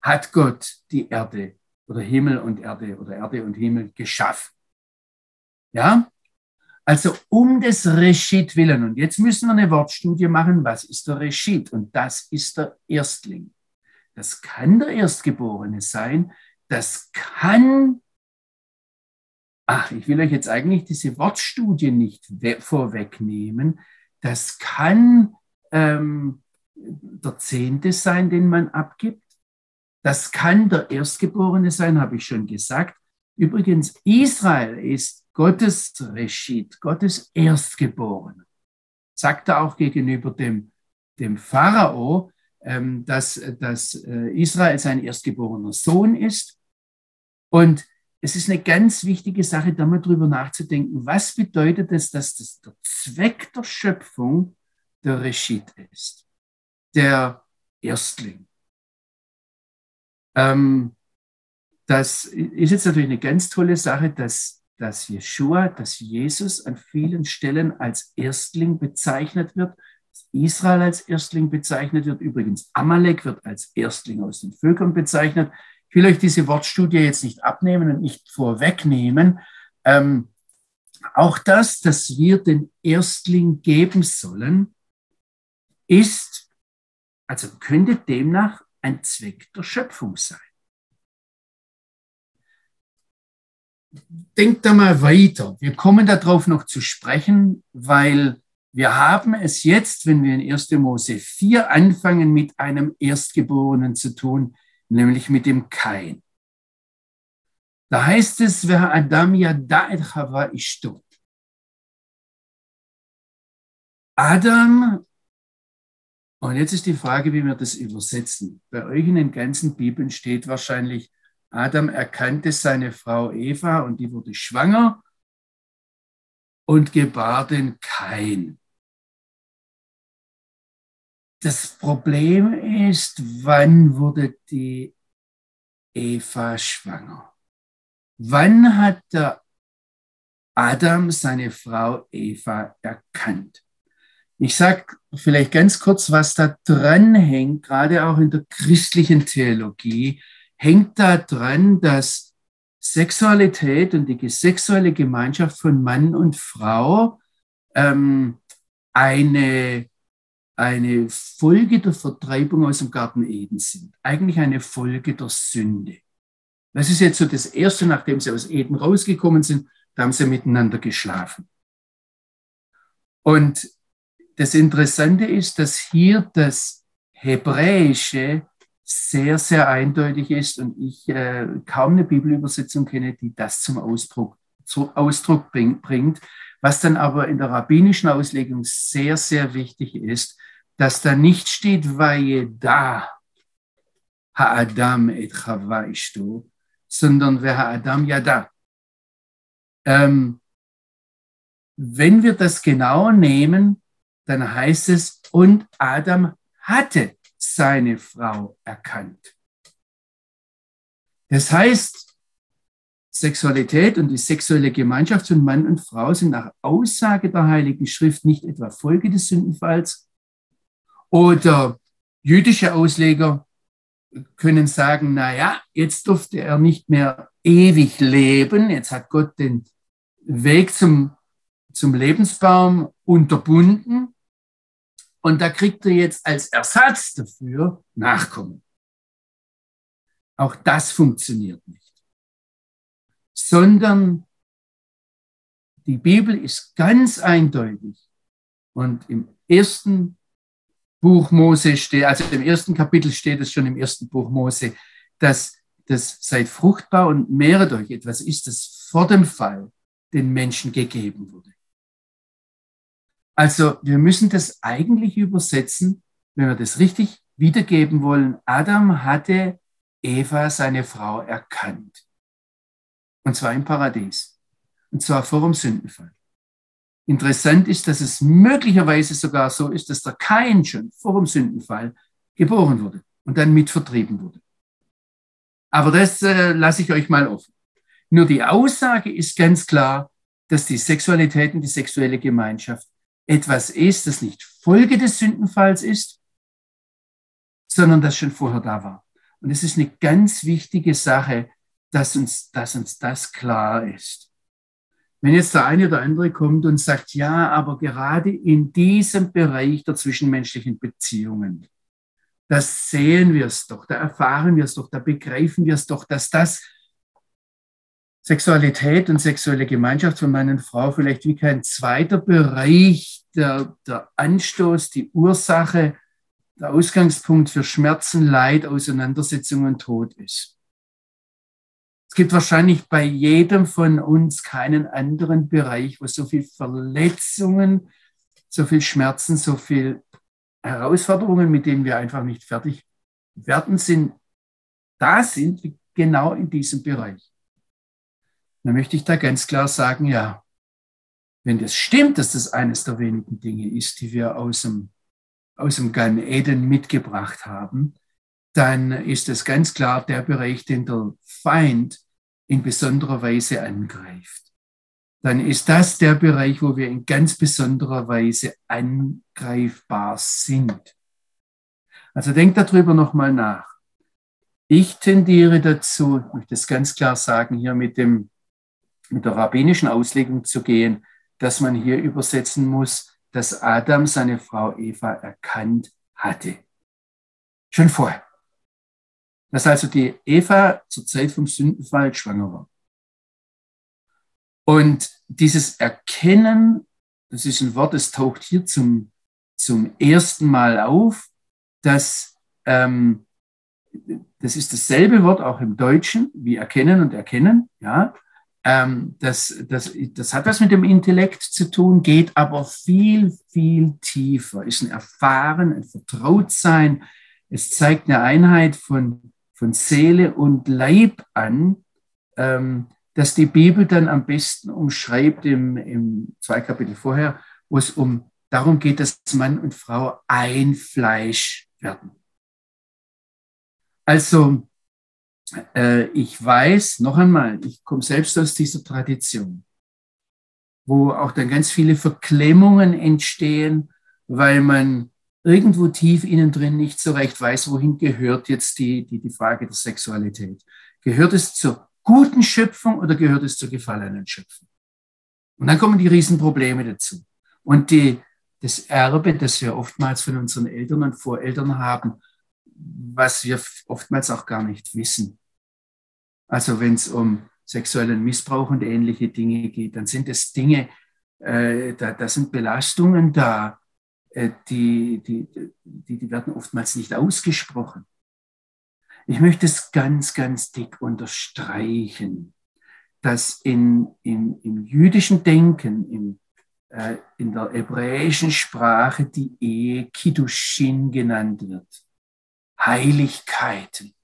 hat Gott die Erde oder Himmel und Erde oder Erde und Himmel geschaffen. Ja? Also um des Reschit willen. Und jetzt müssen wir eine Wortstudie machen. Was ist der Reschit? Und das ist der Erstling. Das kann der Erstgeborene sein. Das kann, ach, ich will euch jetzt eigentlich diese Wortstudie nicht vorwegnehmen. Das kann ähm, der Zehnte sein, den man abgibt. Das kann der Erstgeborene sein, habe ich schon gesagt. Übrigens, Israel ist Gottes Reschit, Gottes Erstgeborener. Sagt er auch gegenüber dem, dem Pharao, ähm, dass, dass äh, Israel sein erstgeborener Sohn ist. Und es ist eine ganz wichtige Sache, da mal drüber nachzudenken, was bedeutet es, dass das der Zweck der Schöpfung der Reschit ist, der Erstling. Ähm, das ist jetzt natürlich eine ganz tolle Sache, dass dass Jeshua, dass Jesus an vielen Stellen als Erstling bezeichnet wird, Israel als Erstling bezeichnet wird. Übrigens, Amalek wird als Erstling aus den Völkern bezeichnet. Ich will euch diese Wortstudie jetzt nicht abnehmen und nicht vorwegnehmen. Ähm, auch das, dass wir den Erstling geben sollen, ist, also könnte demnach ein Zweck der Schöpfung sein. Denkt da mal weiter. Wir kommen darauf noch zu sprechen, weil wir haben es jetzt, wenn wir in 1. Mose 4 anfangen, mit einem Erstgeborenen zu tun, nämlich mit dem Kain. Da heißt es, wer Adam ja da'et chava ishto. Adam, und jetzt ist die Frage, wie wir das übersetzen. Bei euch in den ganzen Bibeln steht wahrscheinlich Adam erkannte seine Frau Eva und die wurde schwanger und gebar den Kain. Das Problem ist, wann wurde die Eva schwanger? Wann hat der Adam seine Frau Eva erkannt? Ich sage vielleicht ganz kurz, was da dran hängt, gerade auch in der christlichen Theologie, hängt da dran, dass Sexualität und die sexuelle Gemeinschaft von Mann und Frau ähm, eine eine Folge der Vertreibung aus dem Garten Eden sind. Eigentlich eine Folge der Sünde. Das ist jetzt so das Erste, nachdem sie aus Eden rausgekommen sind, da haben sie miteinander geschlafen. Und das Interessante ist, dass hier das Hebräische sehr, sehr eindeutig ist und ich äh, kaum eine Bibelübersetzung kenne, die das zum Ausdruck, zum Ausdruck bringt. Was dann aber in der rabbinischen Auslegung sehr, sehr wichtig ist, dass da nicht steht, da Ha'adam et Chava ishto, sondern wer Ha'adam yada. Ähm, wenn wir das genau nehmen, dann heißt es, und Adam hatte seine Frau erkannt. Das heißt, Sexualität und die sexuelle Gemeinschaft von Mann und Frau sind nach Aussage der Heiligen Schrift nicht etwa Folge des Sündenfalls, oder jüdische Ausleger können sagen, na ja, jetzt durfte er nicht mehr ewig leben. Jetzt hat Gott den Weg zum, zum Lebensbaum unterbunden. Und da kriegt er jetzt als Ersatz dafür Nachkommen. Auch das funktioniert nicht. Sondern die Bibel ist ganz eindeutig. Und im ersten Buch Mose steht, also im ersten Kapitel steht es schon im ersten Buch Mose, dass das seid fruchtbar und mehret euch etwas ist, das vor dem Fall den Menschen gegeben wurde. Also wir müssen das eigentlich übersetzen, wenn wir das richtig wiedergeben wollen. Adam hatte Eva, seine Frau, erkannt. Und zwar im Paradies. Und zwar vor dem Sündenfall. Interessant ist, dass es möglicherweise sogar so ist, dass der Kain schon vor dem Sündenfall geboren wurde und dann mit vertrieben wurde. Aber das äh, lasse ich euch mal offen. Nur die Aussage ist ganz klar, dass die Sexualität und die sexuelle Gemeinschaft etwas ist, das nicht Folge des Sündenfalls ist, sondern das schon vorher da war. Und es ist eine ganz wichtige Sache, dass uns, dass uns das klar ist. Wenn jetzt der eine oder andere kommt und sagt, ja, aber gerade in diesem Bereich der zwischenmenschlichen Beziehungen, da sehen wir es doch, da erfahren wir es doch, da begreifen wir es doch, dass das Sexualität und sexuelle Gemeinschaft von Mann und Frau vielleicht wie kein zweiter Bereich der, der Anstoß, die Ursache, der Ausgangspunkt für Schmerzen, Leid, Auseinandersetzungen und Tod ist. Es gibt wahrscheinlich bei jedem von uns keinen anderen Bereich, wo so viel Verletzungen, so viel Schmerzen, so viel Herausforderungen, mit denen wir einfach nicht fertig werden sind, da sind, genau in diesem Bereich. Dann möchte ich da ganz klar sagen, ja, wenn das stimmt, dass das eines der wenigen Dinge ist, die wir aus dem, aus dem Gan Eden mitgebracht haben, dann ist es ganz klar der Bereich, den der Feind in besonderer Weise angreift. Dann ist das der Bereich, wo wir in ganz besonderer Weise angreifbar sind. Also denkt darüber nochmal nach. Ich tendiere dazu, ich möchte es ganz klar sagen, hier mit, dem, mit der rabbinischen Auslegung zu gehen, dass man hier übersetzen muss, dass Adam seine Frau Eva erkannt hatte. Schon vorher dass also die Eva zur Zeit vom Sündenfall schwanger war. Und dieses Erkennen, das ist ein Wort, das taucht hier zum, zum ersten Mal auf, dass ähm, das ist dasselbe Wort auch im Deutschen wie erkennen und erkennen, ja. Ähm, das, das, das hat was mit dem Intellekt zu tun, geht aber viel, viel tiefer, ist ein Erfahren, ein Vertrautsein. Es zeigt eine Einheit von von Seele und Leib an, ähm, dass die Bibel dann am besten umschreibt im, im zwei Kapitel vorher, wo es um darum geht, dass Mann und Frau ein Fleisch werden. Also, ich weiß, noch einmal, ich komme selbst aus dieser Tradition, wo auch dann ganz viele Verklemmungen entstehen, weil man irgendwo tief innen drin nicht so recht weiß, wohin gehört jetzt die, die, die Frage der Sexualität. Gehört es zur guten Schöpfung oder gehört es zur gefallenen Schöpfung? Und dann kommen die Riesenprobleme dazu. Und die, das Erbe, das wir oftmals von unseren Eltern und Voreltern haben, was wir oftmals auch gar nicht wissen. Also wenn es um sexuellen Missbrauch und ähnliche Dinge geht, dann sind es Dinge, äh, da, da sind Belastungen da, äh, die, die, die, die werden oftmals nicht ausgesprochen. Ich möchte es ganz, ganz dick unterstreichen, dass in, in, im jüdischen Denken, im, äh, in der hebräischen Sprache die Ehe Kiddushin genannt wird. Heiligkeiten.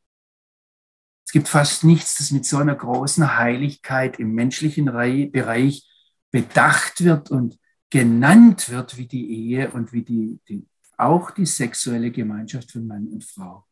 Es gibt fast nichts, das mit so einer großen Heiligkeit im menschlichen Bereich bedacht wird und genannt wird wie die Ehe und wie die, die, auch die sexuelle Gemeinschaft von Mann und Frau,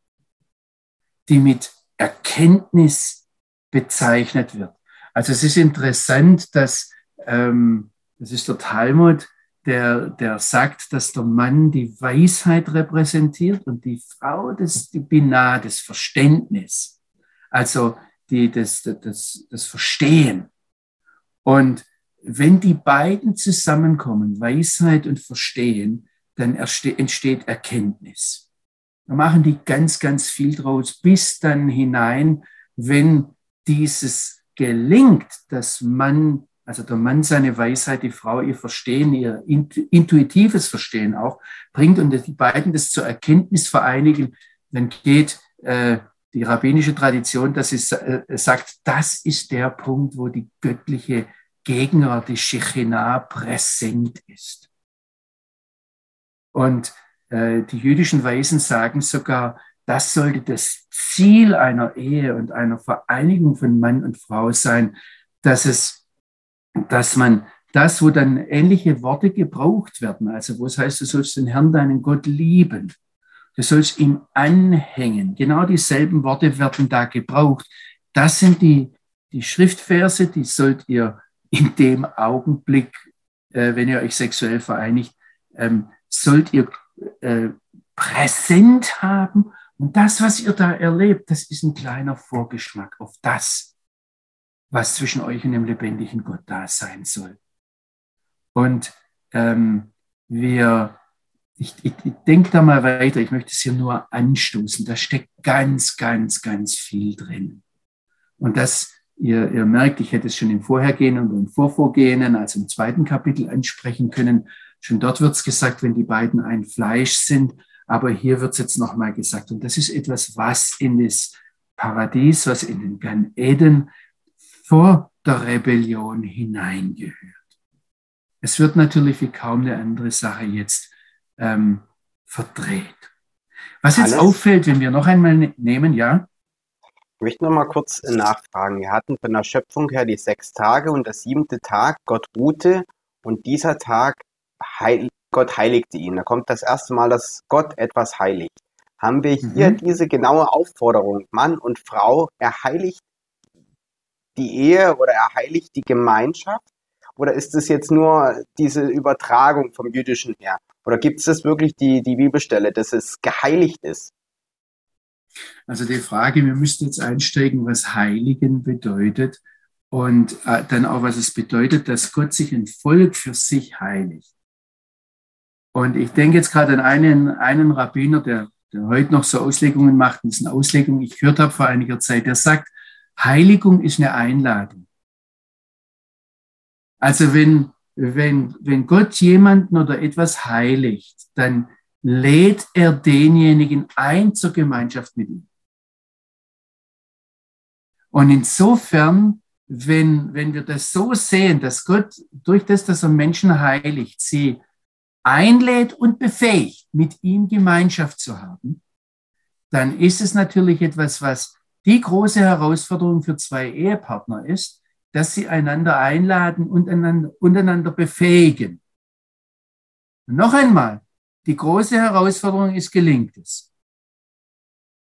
die mit Erkenntnis bezeichnet wird. Also es ist interessant, dass ähm, das ist der Talmud, der, der sagt, dass der Mann die Weisheit repräsentiert und die Frau das die Binah, das Verständnis, also die, das, das, das Verstehen. Und wenn die beiden zusammenkommen, Weisheit und Verstehen, dann entsteht Erkenntnis. Da machen die ganz, ganz viel draus, bis dann hinein, wenn dieses gelingt, dass man, also der Mann seine Weisheit, die Frau ihr Verstehen, ihr intuitives Verstehen auch bringt und die beiden das zur Erkenntnis vereinigen, dann geht äh, die rabbinische Tradition, dass sie äh, sagt, das ist der Punkt, wo die göttliche Gegenwart, die Shechinah, präsent ist. Und äh, die jüdischen Weisen sagen sogar, das sollte das Ziel einer Ehe und einer Vereinigung von Mann und Frau sein, dass es, dass man das, wo dann ähnliche Worte gebraucht werden, also wo es heißt, du sollst den Herrn, deinen Gott lieben, du sollst ihm anhängen. Genau dieselben Worte werden da gebraucht. Das sind die, die Schriftverse, die sollt ihr in dem Augenblick, äh, wenn ihr euch sexuell vereinigt, ähm, sollt ihr äh, präsent haben. Und das, was ihr da erlebt, das ist ein kleiner Vorgeschmack auf das, was zwischen euch und dem lebendigen Gott da sein soll. Und ähm, wir, ich, ich, ich denke da mal weiter, ich möchte es hier nur anstoßen. Da steckt ganz, ganz, ganz viel drin. Und das Ihr, ihr merkt, ich hätte es schon im Vorhergehenden und im Vorvorgehenden, also im zweiten Kapitel ansprechen können. Schon dort wird es gesagt, wenn die beiden ein Fleisch sind. Aber hier wird es jetzt nochmal gesagt. Und das ist etwas, was in das Paradies, was in den Gan Eden vor der Rebellion hineingehört. Es wird natürlich wie kaum eine andere Sache jetzt ähm, verdreht. Was jetzt Alles? auffällt, wenn wir noch einmal ne-, nehmen, ja? Ich möchte noch mal kurz nachfragen. Wir hatten von der Schöpfung her die sechs Tage und der siebte Tag, Gott ruhte und dieser Tag, heil, Gott heiligte ihn. Da kommt das erste Mal, dass Gott etwas heiligt. Haben wir hier mhm. diese genaue Aufforderung, Mann und Frau, er heiligt die Ehe oder er heiligt die Gemeinschaft? Oder ist es jetzt nur diese Übertragung vom Jüdischen her? Oder gibt es das wirklich die, die Bibelstelle, dass es geheiligt ist? Also die Frage, wir müssten jetzt einsteigen, was Heiligen bedeutet und äh, dann auch, was es bedeutet, dass Gott sich ein Volk für sich heiligt. Und ich denke jetzt gerade an einen, einen Rabbiner, der, der heute noch so Auslegungen macht, das ist eine Auslegung, die ich gehört habe vor einiger Zeit, der sagt, Heiligung ist eine Einladung. Also wenn, wenn, wenn Gott jemanden oder etwas heiligt, dann lädt er denjenigen ein zur Gemeinschaft mit ihm. Und insofern, wenn, wenn wir das so sehen, dass Gott durch das, dass er Menschen heiligt, sie einlädt und befähigt, mit ihm Gemeinschaft zu haben, dann ist es natürlich etwas, was die große Herausforderung für zwei Ehepartner ist, dass sie einander einladen und einander, untereinander befähigen. Und noch einmal, die große Herausforderung ist, gelingt es.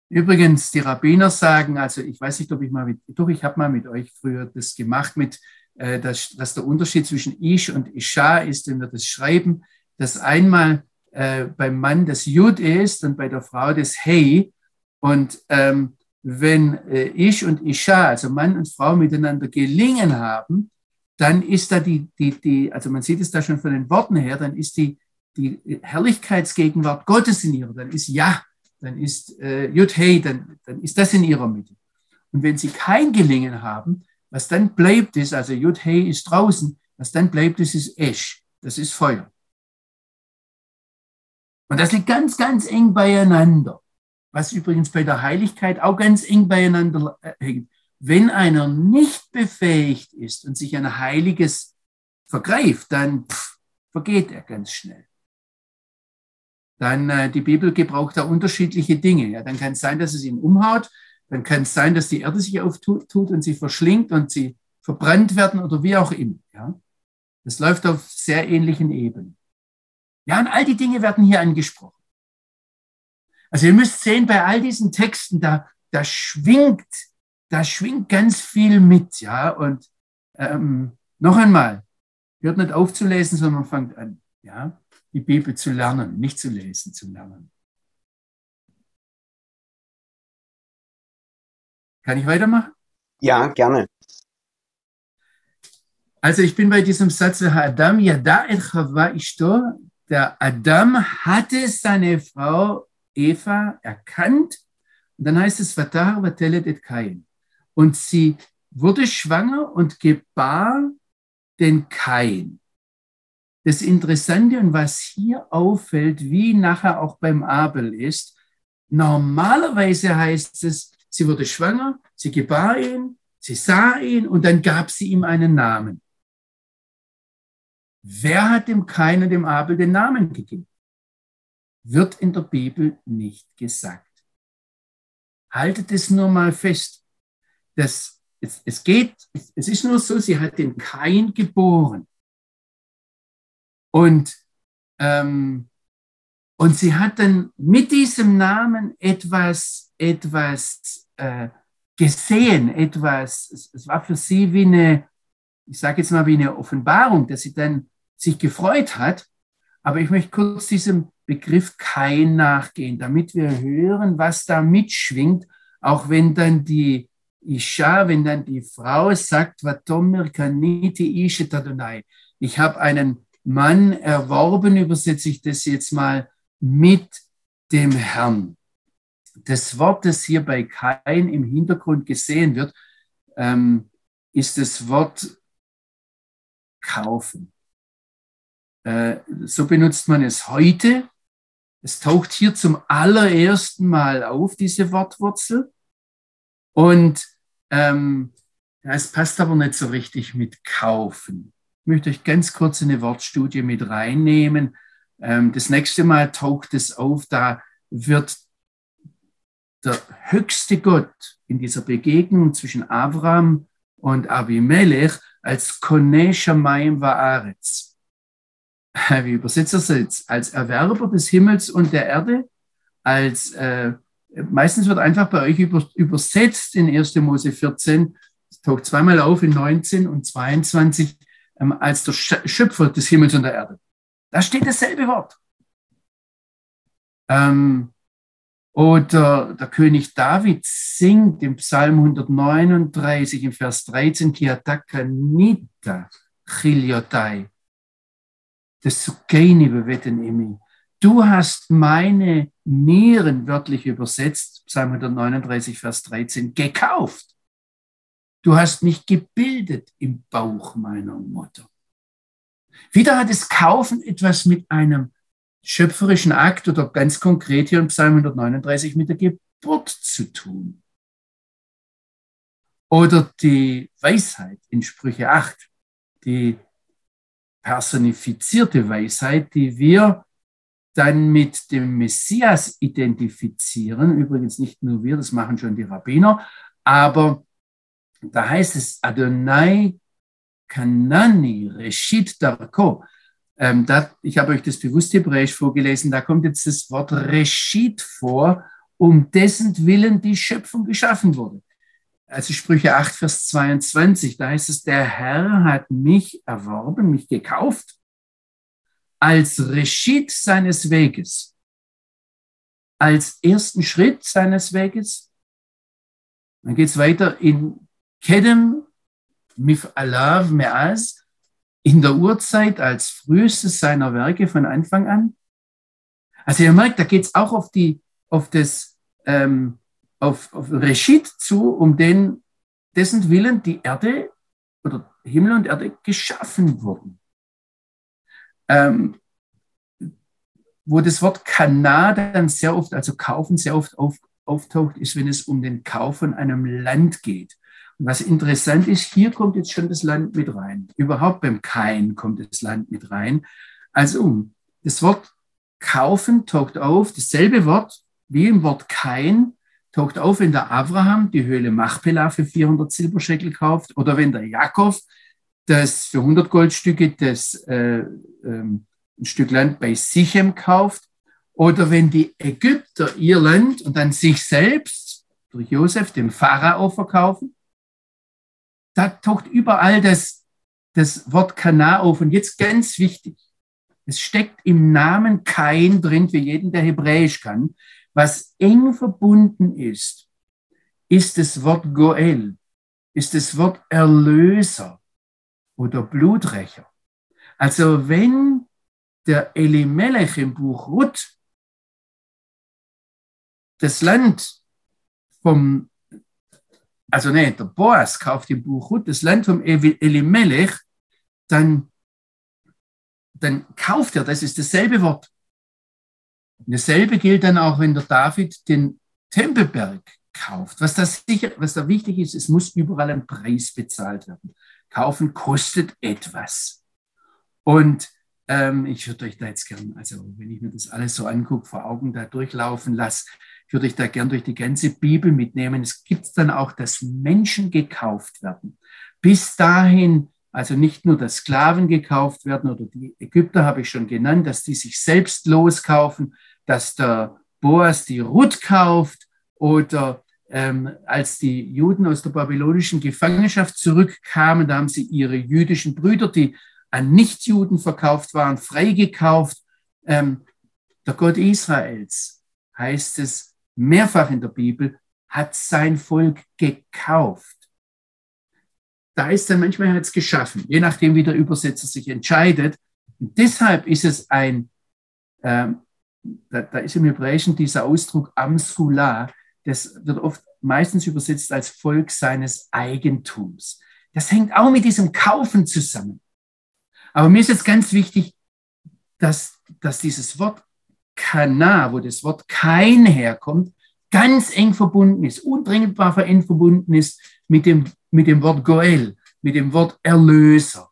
Übrigens, die Rabbiner sagen, also ich weiß nicht, ob ich mal mit, doch ich habe mal mit euch früher das gemacht, mit, äh, dass, dass der Unterschied zwischen Ish und Isha ist, wenn wir das schreiben, dass einmal äh, beim Mann das Jud ist und bei der Frau das Hey. Und ähm, wenn äh, Ich und Isha, also Mann und Frau miteinander gelingen haben, dann ist da die, die, die, also man sieht es da schon von den Worten her, dann ist die, die Herrlichkeitsgegenwart Gottes in ihrer, dann ist Ja dann ist äh, Jud Hey, dann, dann ist das in ihrer Mitte. Und wenn sie kein Gelingen haben, was dann bleibt ist, also Jud Hey ist draußen, was dann bleibt ist, ist Esch, das ist Feuer. Und das liegt ganz, ganz eng beieinander, was übrigens bei der Heiligkeit auch ganz eng beieinander äh, hängt. Wenn einer nicht befähigt ist und sich ein Heiliges vergreift, dann pff, vergeht er ganz schnell dann äh, die Bibel gebraucht da unterschiedliche Dinge. Ja, dann kann es sein, dass es ihn umhaut, dann kann es sein, dass die Erde sich auftut und sie verschlingt und sie verbrannt werden oder wie auch immer. Ja, das läuft auf sehr ähnlichen Ebenen. Ja, und all die Dinge werden hier angesprochen. Also ihr müsst sehen, bei all diesen Texten, da, da schwingt, da schwingt ganz viel mit, ja. Und ähm, noch einmal, hört nicht auf zu lesen, sondern fangt an, ja die Bibel zu lernen, nicht zu lesen, zu lernen. Kann ich weitermachen? Ja, gerne. Also ich bin bei diesem Satz, Adam et chava ishto, der Adam hatte seine Frau Eva erkannt. Und dann heißt es, Vatar vatelet et Kain. Und sie wurde schwanger und gebar den Kain. Das Interessante und was hier auffällt, wie nachher auch beim Abel ist, normalerweise heißt es, sie wurde schwanger, sie gebar ihn, sie sah ihn und dann gab sie ihm einen Namen. Wer hat dem Kain und dem Abel den Namen gegeben? Wird in der Bibel nicht gesagt. Haltet es nur mal fest. Das, es, es geht, es ist nur so, sie hat den Kain geboren. Und, ähm, und sie hat dann mit diesem Namen etwas, etwas äh, gesehen, etwas, es, es war für sie wie eine, ich sage jetzt mal wie eine Offenbarung, dass sie dann sich gefreut hat. Aber ich möchte kurz diesem Begriff kein nachgehen, damit wir hören, was da mitschwingt, auch wenn dann die Isha, wenn dann die Frau sagt, Vatomer kaniti ishet Adonai. Ich habe einen Mann erworben, übersetze ich das jetzt mal, mit dem Herrn. Das Wort, das hier bei Kain im Hintergrund gesehen wird, ähm, ist das Wort kaufen. Äh, so benutzt man es heute. Es taucht hier zum allerersten Mal auf, diese Wortwurzel. Und ähm, es passt aber nicht so richtig mit kaufen. Ich möchte euch ganz kurz eine Wortstudie mit reinnehmen. Ähm, das nächste Mal taucht es auf, da wird der höchste Gott in dieser Begegnung zwischen Abraham und Abimelech als Kone Shamayim Vaaretz. [laughs] Wie übersetzt er es jetzt? Als Erwerber des Himmels und der Erde, als äh, meistens wird einfach bei euch über, übersetzt in 1. Mose 14, es taucht zweimal auf in 19 und 22, ähm, als der Schöpfer des Himmels und der Erde. Da steht dasselbe Wort. Ähm, oder der König David singt im Psalm 139 im Vers 13, Kiataka nita chiliotai. Das Sukeini beweten imi. Du hast meine Nieren, wörtlich übersetzt, Psalm 139, Vers 13, gekauft. Du hast mich gebildet im Bauch meiner Mutter. Wieder hat das Kaufen etwas mit einem schöpferischen Akt oder ganz konkret hier im Psalm 139 mit der Geburt zu tun. Oder die Weisheit in Sprüche 8, die personifizierte Weisheit, die wir dann mit dem Messias identifizieren. Übrigens nicht nur wir, das machen schon die Rabbiner, aber da heißt es Adonai Kanani Reshit Darko. Ähm, da, ich habe euch das bewusst hebräisch vorgelesen, da kommt jetzt das Wort Reshit vor, um dessen Willen die Schöpfung geschaffen wurde. Also Sprüche 8, Vers 22, da heißt es, der Herr hat mich erworben, mich gekauft als Reshit seines Weges, als ersten Schritt seines Weges. Dann geht es weiter in Kedem Mif Alav Meaz, in der Urzeit als frühestes seiner Werke von Anfang an. Also ihr merkt, da geht es auch auf, die, auf das ähm, auf, auf Reshit zu, um den, dessen Willen die Erde oder Himmel und Erde geschaffen wurden. Ähm, wo das Wort Kana dann sehr oft, also kaufen, sehr oft auf, auftaucht, ist, wenn es um den Kauf von einem Land geht. Und was interessant ist, hier kommt jetzt schon das Land mit rein. Überhaupt beim Kain kommt das Land mit rein. Also das Wort kaufen taucht auf, dasselbe Wort wie im Wort Kain taucht auf, wenn der Abraham die Höhle Machpelah für 400 Silberscheckel kauft oder wenn der Jakob das für 100 Goldstücke das äh, ähm, ein Stück Land bei Sichem kauft oder wenn die Ägypter ihr Land und dann sich selbst durch Josef dem Pharao verkaufen. Da taucht überall das, das Wort Kana auf. Und jetzt ganz wichtig, es steckt im Namen Kain drin, für jeden, der Hebräisch kann. Was eng verbunden ist, ist das Wort Goel, ist das Wort Erlöser oder Bluträcher. Also wenn der Elimelech im Buch Ruth das Land vom, also nee, der Boas kauft im Buch Ruth das Land vom Elimelech, dann, dann kauft er, das ist dasselbe Wort, Dasselbe gilt dann auch, wenn der David den Tempelberg kauft. Was, das sicher, was da wichtig ist, es muss überall ein Preis bezahlt werden. Kaufen kostet etwas. Und ähm, ich würde euch da jetzt gern, also wenn ich mir das alles so angucke, vor Augen da durchlaufen lasse, ich würde euch da gern durch die ganze Bibel mitnehmen. Es gibt dann auch, dass Menschen gekauft werden. Bis dahin also nicht nur, dass Sklaven gekauft werden oder die Ägypter habe ich schon genannt, dass die sich selbst loskaufen, dass der Boas die Ruth kauft oder ähm, als die Juden aus der babylonischen Gefangenschaft zurückkamen, da haben sie ihre jüdischen Brüder, die an Nichtjuden verkauft waren, freigekauft. Ähm, der Gott Israels, heißt es mehrfach in der Bibel, hat sein Volk gekauft da ist manchmal jetzt geschaffen, je nachdem, wie der Übersetzer sich entscheidet. Und deshalb ist es ein, ähm, da, da, ist im Hebräischen dieser Ausdruck Amsula, das wird oft meistens übersetzt als Volk seines Eigentums. Das hängt auch mit diesem Kaufen zusammen. Aber mir ist jetzt ganz wichtig, dass, dass dieses Wort Kana, wo das Wort kein herkommt, ganz eng verbunden ist, untrennbar verbunden ist mit dem mit dem Wort Goel, mit dem Wort Erlöser.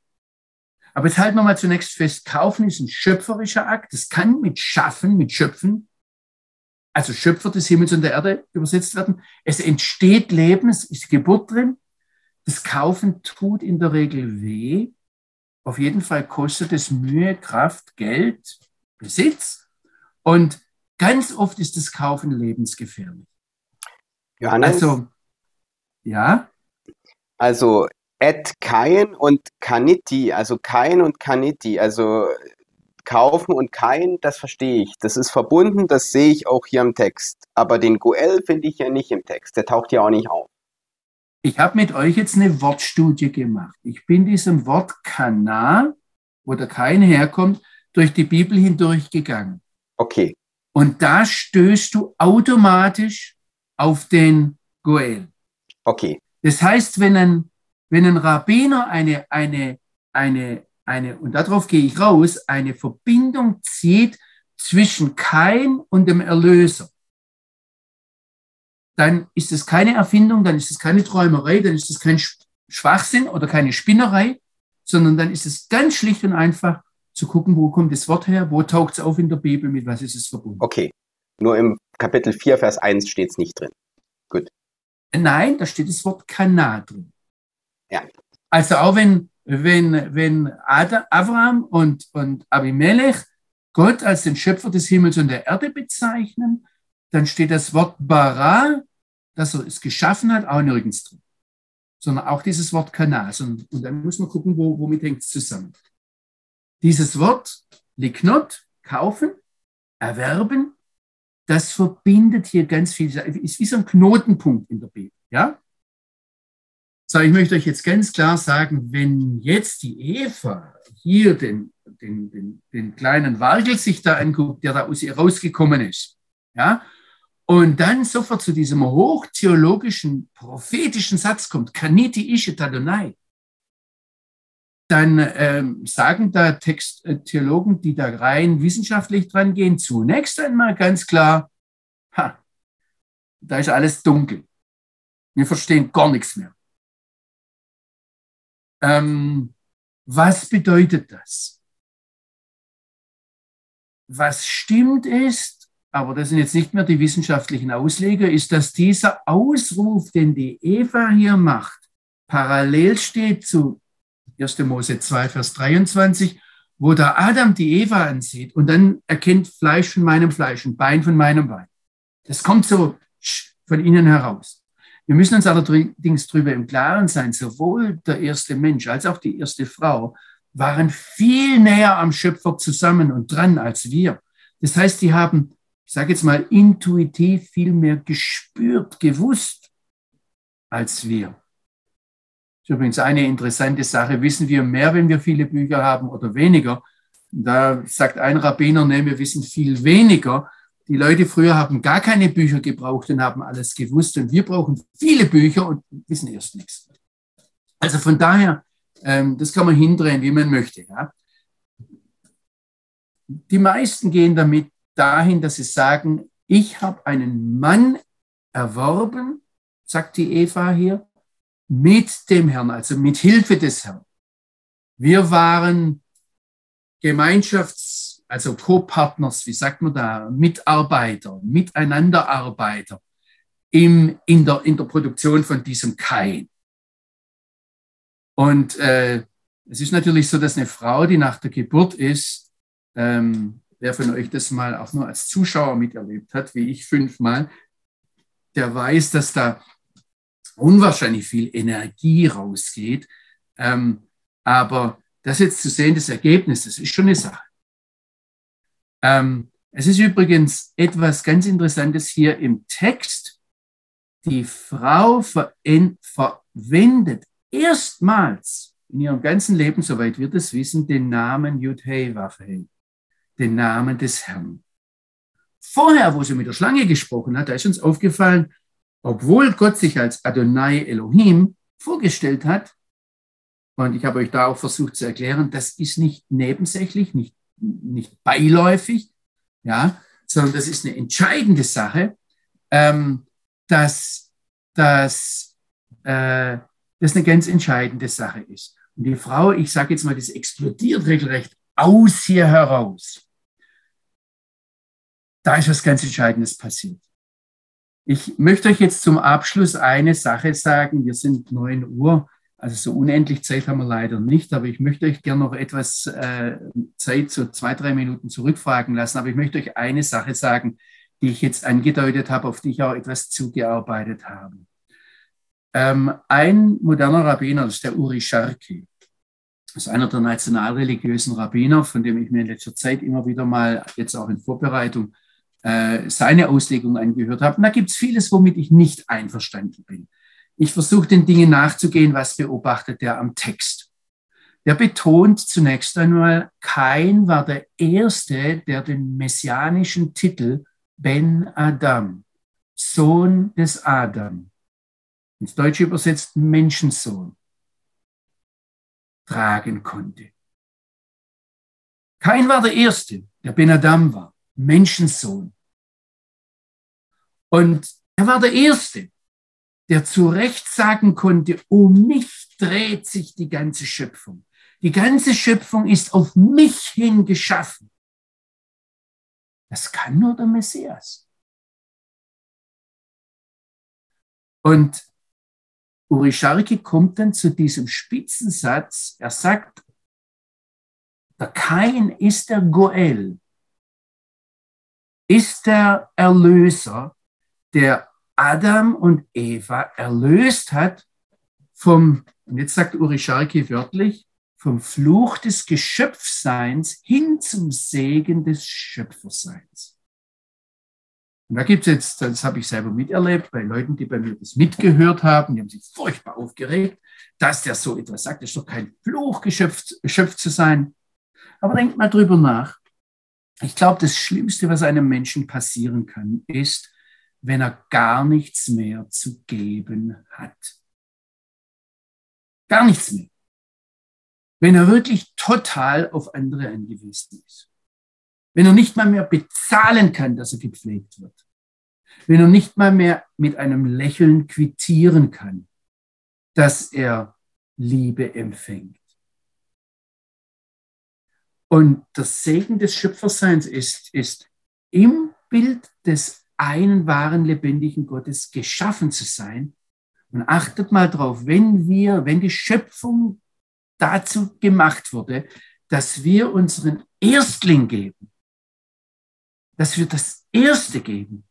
Aber jetzt halten wir mal zunächst fest, kaufen ist ein schöpferischer Akt. Das kann mit Schaffen, mit Schöpfen, also Schöpfer des Himmels und der Erde übersetzt werden. Es entsteht Leben, es ist Geburt drin. Das Kaufen tut in der Regel weh. Auf jeden Fall kostet es Mühe, Kraft, Geld, Besitz. Und ganz oft ist das Kaufen lebensgefährlich. Johannes? Also, ja? Also et Kain und Kaniti, also Kain und Kaniti, also kaufen und Kain, das verstehe ich. Das ist verbunden, das sehe ich auch hier im Text. Aber den Goel finde ich ja nicht im Text. Der taucht ja auch nicht auf. Ich habe mit euch jetzt eine Wortstudie gemacht. Ich bin diesem Wort Kana, wo der Kain herkommt, durch die Bibel hindurch gegangen. Okay. Und da stößt du automatisch auf den Goel. Okay. Das heißt, wenn ein, wenn ein Rabbiner eine, eine, eine, eine, und darauf gehe ich raus, eine Verbindung zieht zwischen Kain und dem Erlöser, dann ist es keine Erfindung, dann ist es keine Träumerei, dann ist es kein Schwachsinn oder keine Spinnerei, sondern dann ist es ganz schlicht und einfach zu gucken, wo kommt das Wort her, wo taucht es auf in der Bibel, mit was ist es verbunden. Okay, nur im Kapitel 4, Vers 1 steht es nicht drin. Gut. Nein, da steht das Wort Kana drin. Ja. Also auch wenn, wenn, wenn Adam, Abraham und, und Abimelech Gott als den Schöpfer des Himmels und der Erde bezeichnen, dann steht das Wort bara, dass er es geschaffen hat, auch nirgends drin. Sondern auch dieses Wort Kanas. Und, und dann muss man gucken, wo, womit hängt es zusammen. Dieses Wort Liknot, kaufen, erwerben, das verbindet hier ganz viel, ist wie so ein Knotenpunkt in der Bibel. Ja? So, ich möchte euch jetzt ganz klar sagen, wenn jetzt die Eva hier den, den, den, den kleinen Wargel sich da anguckt, der da aus ihr rausgekommen ist, ja, und dann sofort zu diesem hochtheologischen, prophetischen Satz kommt, Kaniti Ishe Tadonai, dann ähm, sagen da Texttheologen, die da rein wissenschaftlich dran gehen, zunächst einmal ganz klar, ha, da ist alles dunkel. Wir verstehen gar nichts mehr. Ähm, was bedeutet das? Was stimmt ist, aber das sind jetzt nicht mehr die wissenschaftlichen Ausleger, ist, dass dieser Ausruf, den die Eva hier macht, parallel steht zu 1. Mose 2, Vers 23, wo der Adam die Eva ansieht und dann erkennt Fleisch von meinem Fleisch und Bein von meinem Bein. Das kommt so von innen heraus. Wir müssen uns allerdings darüber im Klaren sein, sowohl der erste Mensch als auch die erste Frau waren viel näher am Schöpfer zusammen und dran als wir. Das heißt, die haben, ich sage jetzt mal, intuitiv viel mehr gespürt, gewusst als wir. Das ist übrigens eine interessante Sache. Wissen wir mehr, wenn wir viele Bücher haben oder weniger? Da sagt ein Rabbiner, nee, wir wissen viel weniger, die Leute früher haben gar keine Bücher gebraucht und haben alles gewusst. Und wir brauchen viele Bücher und wissen erst nichts. Also von daher, ähm, das kann man hindrehen, wie man möchte. Ja. Die meisten gehen damit dahin, dass sie sagen, ich habe einen Mann erworben, sagt die Eva hier, mit dem Herrn, also mit Hilfe des Herrn. Wir waren Gemeinschafts also Co-Partners, wie sagt man da, Mitarbeiter, Miteinanderarbeiter im, in, der, in der Produktion von diesem Kain. Und äh, es ist natürlich so, dass eine Frau, die nach der Geburt ist, ähm, wer von euch das mal auch nur als Zuschauer miterlebt hat, wie ich fünfmal, der weiß, dass da unwahrscheinlich viel Energie rausgeht. Ähm, aber das jetzt zu sehen, das Ergebnis, das ist schon eine Sache. Ähm, es ist übrigens etwas ganz Interessantes hier im Text. Die Frau verwendet erstmals in ihrem ganzen Leben, soweit wir das wissen, den Namen Yudhei Wafhei, den Namen des Herrn. Vorher, wo sie mit der Schlange gesprochen hat, da ist uns aufgefallen, obwohl Gott sich als Adonai Elohim vorgestellt hat, und ich habe euch da auch versucht zu erklären, das ist nicht nebensächlich, nicht nicht beiläufig, ja, sondern das ist eine entscheidende Sache, ähm, dass, dass äh, das eine ganz entscheidende Sache ist. Und die Frau, ich sage jetzt mal, das explodiert regelrecht aus hier heraus. Da ist was ganz Entscheidendes passiert. Ich möchte euch jetzt zum Abschluss eine Sache sagen. Wir sind 9 Uhr. Also so unendlich Zeit haben wir leider nicht, aber ich möchte euch gerne noch etwas äh, Zeit, so zwei, drei Minuten zurückfragen lassen. Aber ich möchte euch eine Sache sagen, die ich jetzt angedeutet habe, auf die ich auch etwas zugearbeitet habe. Ähm, ein moderner Rabbiner, das ist der Uri Sharki, das ist einer der nationalreligiösen Rabbiner, von dem ich mir in letzter Zeit immer wieder mal, jetzt auch in Vorbereitung, äh, seine Auslegung angehört habe. Und da gibt es vieles, womit ich nicht einverstanden bin. Ich versuche den Dingen nachzugehen, was beobachtet er am Text. Der betont zunächst einmal, Kain war der Erste, der den messianischen Titel Ben Adam, Sohn des Adam, ins Deutsche übersetzt Menschensohn, tragen konnte. Kain war der Erste, der Ben Adam war, Menschensohn. Und er war der Erste, der zu Recht sagen konnte, um mich dreht sich die ganze Schöpfung. Die ganze Schöpfung ist auf mich hin geschaffen. Das kann nur der Messias. Und Uri Sharki kommt dann zu diesem Spitzensatz. Er sagt, der Kain ist der Goel, ist der Erlöser, der Adam und Eva erlöst hat vom, und jetzt sagt Uri Sharki wörtlich, vom Fluch des Geschöpfseins hin zum Segen des Schöpferseins. Und da gibt es jetzt, das habe ich selber miterlebt, bei Leuten, die bei mir das mitgehört haben, die haben sich furchtbar aufgeregt, dass der so etwas sagt. Das ist doch kein Fluch, geschöpft, geschöpft zu sein. Aber denkt mal drüber nach. Ich glaube, das Schlimmste, was einem Menschen passieren kann, ist, wenn er gar nichts mehr zu geben hat. Gar nichts mehr. Wenn er wirklich total auf andere angewiesen ist. Wenn er nicht mal mehr bezahlen kann, dass er gepflegt wird. Wenn er nicht mal mehr mit einem Lächeln quittieren kann, dass er Liebe empfängt. Und das Segen des Schöpferseins ist, ist im Bild des einen wahren lebendigen Gottes geschaffen zu sein. Und achtet mal drauf, wenn wir, wenn die Schöpfung dazu gemacht wurde, dass wir unseren Erstling geben, dass wir das Erste geben,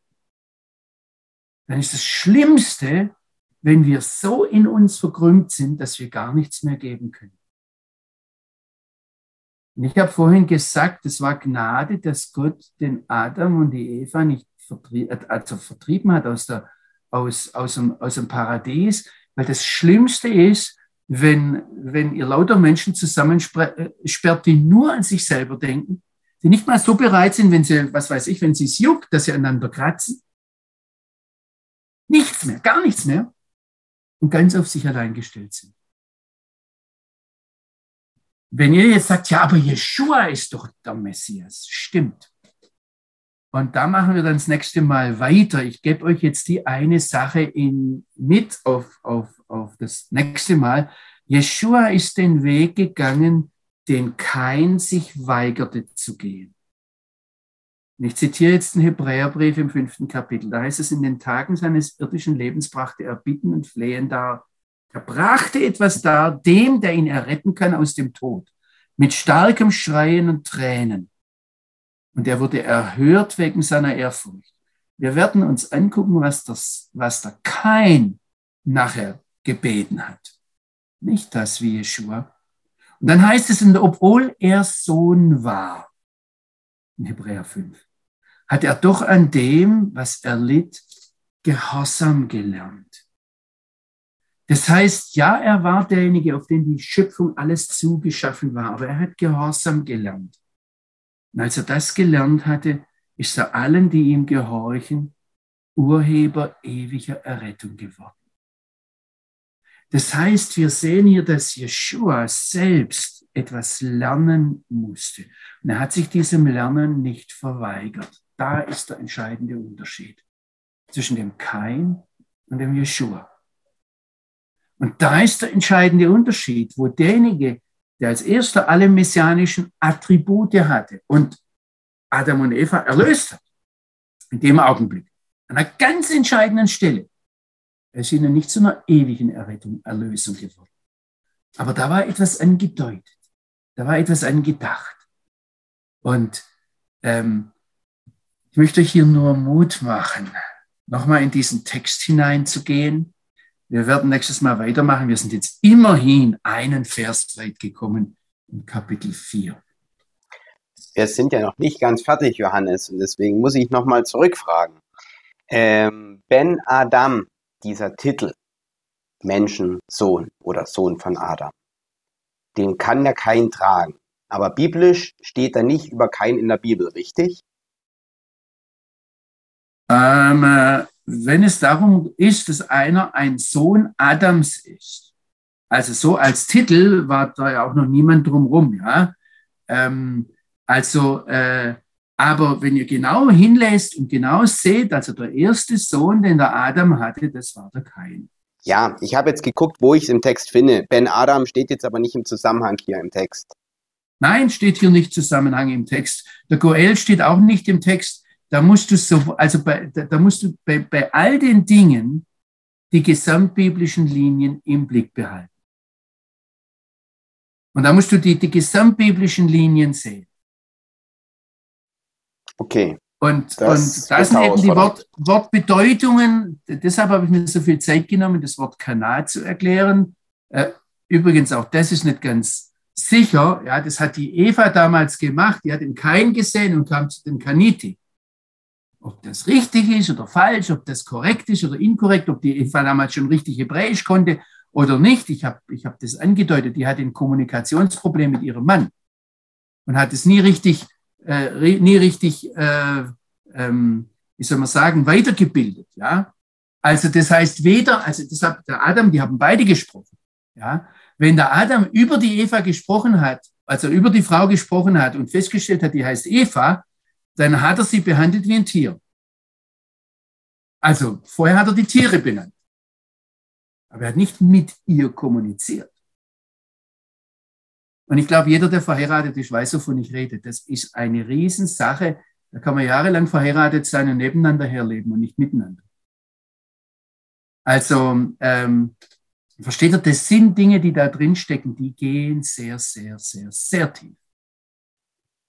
dann ist das Schlimmste, wenn wir so in uns verkrümmt sind, dass wir gar nichts mehr geben können. Und ich habe vorhin gesagt, es war Gnade, dass Gott den Adam und die Eva nicht vertrie also vertrieben hat aus, der, aus, aus, dem, aus dem Paradies, weil das Schlimmste ist, wenn, wenn ihr lauter Menschen zusammensperrt, die nur an sich selber denken, die nicht mal so bereit sind, wenn sie, was weiß ich, wenn sie es juckt, dass sie einander kratzen. Nichts mehr, gar nichts mehr. Und ganz auf sich allein gestellt sind. Wenn ihr jetzt sagt, ja, aber Jeshua ist doch der Messias, stimmt. Und da machen wir dann das nächste Mal weiter. Ich gebe euch jetzt die eine Sache in, mit auf, auf, auf das nächste Mal. Jeshua ist den Weg gegangen, den kein sich weigerte zu gehen. Und ich zitiere jetzt den Hebräerbrief im fünften Kapitel. Da heißt es, in den Tagen seines irdischen Lebens brachte er Bitten und Flehen dar er brachte etwas dar, dem, der ihn erretten kann aus dem Tod, mit starkem Schreien und Tränen. Und er wurde erhört wegen seiner Ehrfurcht. Wir werden uns angucken, was, das, was der Kain nachher gebeten hat. Nicht das wie Jeschua. Und dann heißt es, obwohl er Sohn war, in Hebräer 5, hat er doch an dem, was er litt, Gehorsam gelernt. Das heißt, ja, er war derjenige, auf den die Schöpfung alles zugeschaffen war, aber er hat Gehorsam gelernt. Und als er das gelernt hatte, ist er allen, die ihm gehorchen, Urheber ewiger Errettung geworden. Das heißt, wir sehen hier, dass Jeshua selbst etwas lernen musste. Und er hat sich diesem Lernen nicht verweigert. Da ist der entscheidende Unterschied zwischen dem Kain und dem Jeshua. Und da ist der entscheidende Unterschied, wo derjenige, der als erster alle messianischen Attribute hatte und Adam und Eva erlöst hat, in dem Augenblick, an einer ganz entscheidenden Stelle, er ist ihnen nicht zu einer ewigen Errettung, Erlösung geworden. Aber da war etwas angedeutet, da war etwas angedacht. Und ähm, ich möchte hier nur Mut machen, nochmal in diesen Text hineinzugehen wir werden nächstes Mal weitermachen. Wir sind jetzt immerhin einen Vers weit gekommen in Kapitel 4. Wir sind ja noch nicht ganz fertig, Johannes, und deswegen muss ich nochmal zurückfragen. Ähm, ben Adam, dieser Titel, Menschensohn oder Sohn von Adam, den kann ja kein tragen. Aber biblisch steht da nicht über kein in der Bibel, richtig? Ähm, äh, wenn es darum ist, dass einer ein Sohn Adams ist, also so als Titel war da ja auch noch niemand drumrum, ja. Ähm, also, äh, aber wenn ihr genau hinlässt und genau seht, also der erste Sohn, den der Adam hatte, das war der Kain. Ja, ich habe jetzt geguckt, wo ich es im Text finde. Ben Adam steht jetzt aber nicht im Zusammenhang hier im Text. Nein, steht hier nicht Zusammenhang im Text. Der Goel steht auch nicht im Text. Da musst du so, also bei, da musst du bei, bei all den Dingen die gesamtbiblischen Linien im Blick behalten. Und da musst du die, die gesamtbiblischen Linien sehen. Okay. Und das, und das sind eben die Wort, Wortbedeutungen. Deshalb habe ich mir so viel Zeit genommen, das Wort Kanal zu erklären. Äh, übrigens, auch das ist nicht ganz sicher. Ja, das hat die Eva damals gemacht. Die hat den Kain gesehen und kam zu dem Kaniti. Ob das richtig ist oder falsch, ob das korrekt ist oder inkorrekt, ob die Eva damals schon richtig Hebräisch konnte oder nicht. Ich habe ich hab das angedeutet. Die hatte ein Kommunikationsproblem mit ihrem Mann und hat es nie richtig äh, nie richtig, äh, ähm, wie soll man sagen, weitergebildet. Ja? Also das heißt weder, also das hat der Adam, die haben beide gesprochen. Ja? Wenn der Adam über die Eva gesprochen hat, also über die Frau gesprochen hat und festgestellt hat, die heißt Eva, dann hat er sie behandelt wie ein Tier. Also vorher hat er die Tiere benannt. Aber er hat nicht mit ihr kommuniziert. Und ich glaube, jeder, der verheiratet ist, weiß, wovon ich rede. Das ist eine Riesensache. Da kann man jahrelang verheiratet sein und nebeneinander herleben und nicht miteinander. Also, ähm, versteht ihr, das sind Dinge, die da drin stecken, die gehen sehr, sehr, sehr, sehr tief.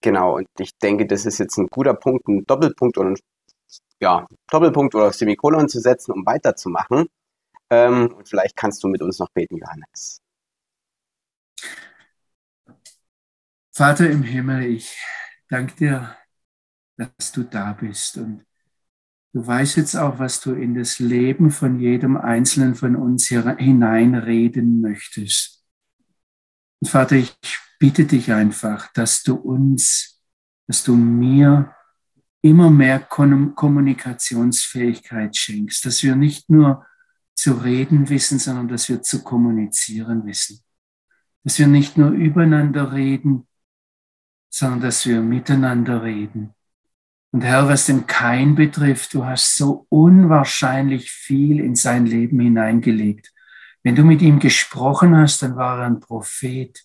Genau, und ich denke, das ist jetzt ein guter Punkt, einen Doppelpunkt oder ein, ja, Doppelpunkt oder Semikolon zu setzen, um weiterzumachen. Ähm, und vielleicht kannst du mit uns noch beten, Johannes. Vater im Himmel, ich danke dir, dass du da bist und du weißt jetzt auch, was du in das Leben von jedem Einzelnen von uns hier hineinreden möchtest. Und Vater, ich bitte dich einfach, dass du uns, dass du mir immer mehr Kommunikationsfähigkeit schenkst, dass wir nicht nur zu reden wissen, sondern dass wir zu kommunizieren wissen. Dass wir nicht nur übereinander reden, sondern dass wir miteinander reden. Und Herr, was den Kain betrifft, du hast so unwahrscheinlich viel in sein Leben hineingelegt. Wenn du mit ihm gesprochen hast, dann war er ein Prophet.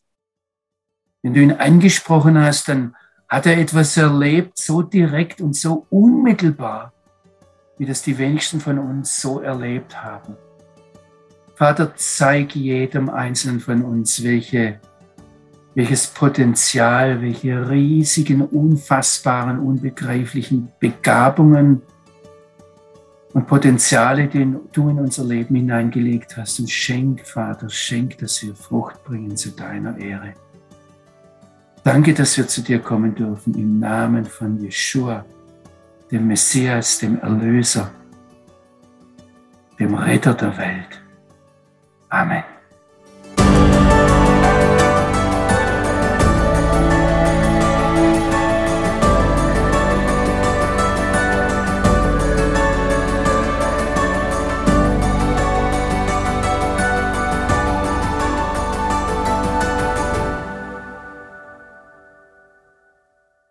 Wenn du ihn angesprochen hast, dann hat er etwas erlebt, so direkt und so unmittelbar, wie das die wenigsten von uns so erlebt haben. Vater, zeig jedem Einzelnen von uns, welche welches Potenzial, welche riesigen, unfassbaren, unbegreiflichen Begabungen und Potenziale, die du in unser Leben hineingelegt hast. Und schenk, Vater, schenk, dass wir Frucht bringen zu deiner Ehre. Danke, dass wir zu dir kommen dürfen im Namen von Jeshua, dem Messias, dem Erlöser, dem Retter der Welt. Amen.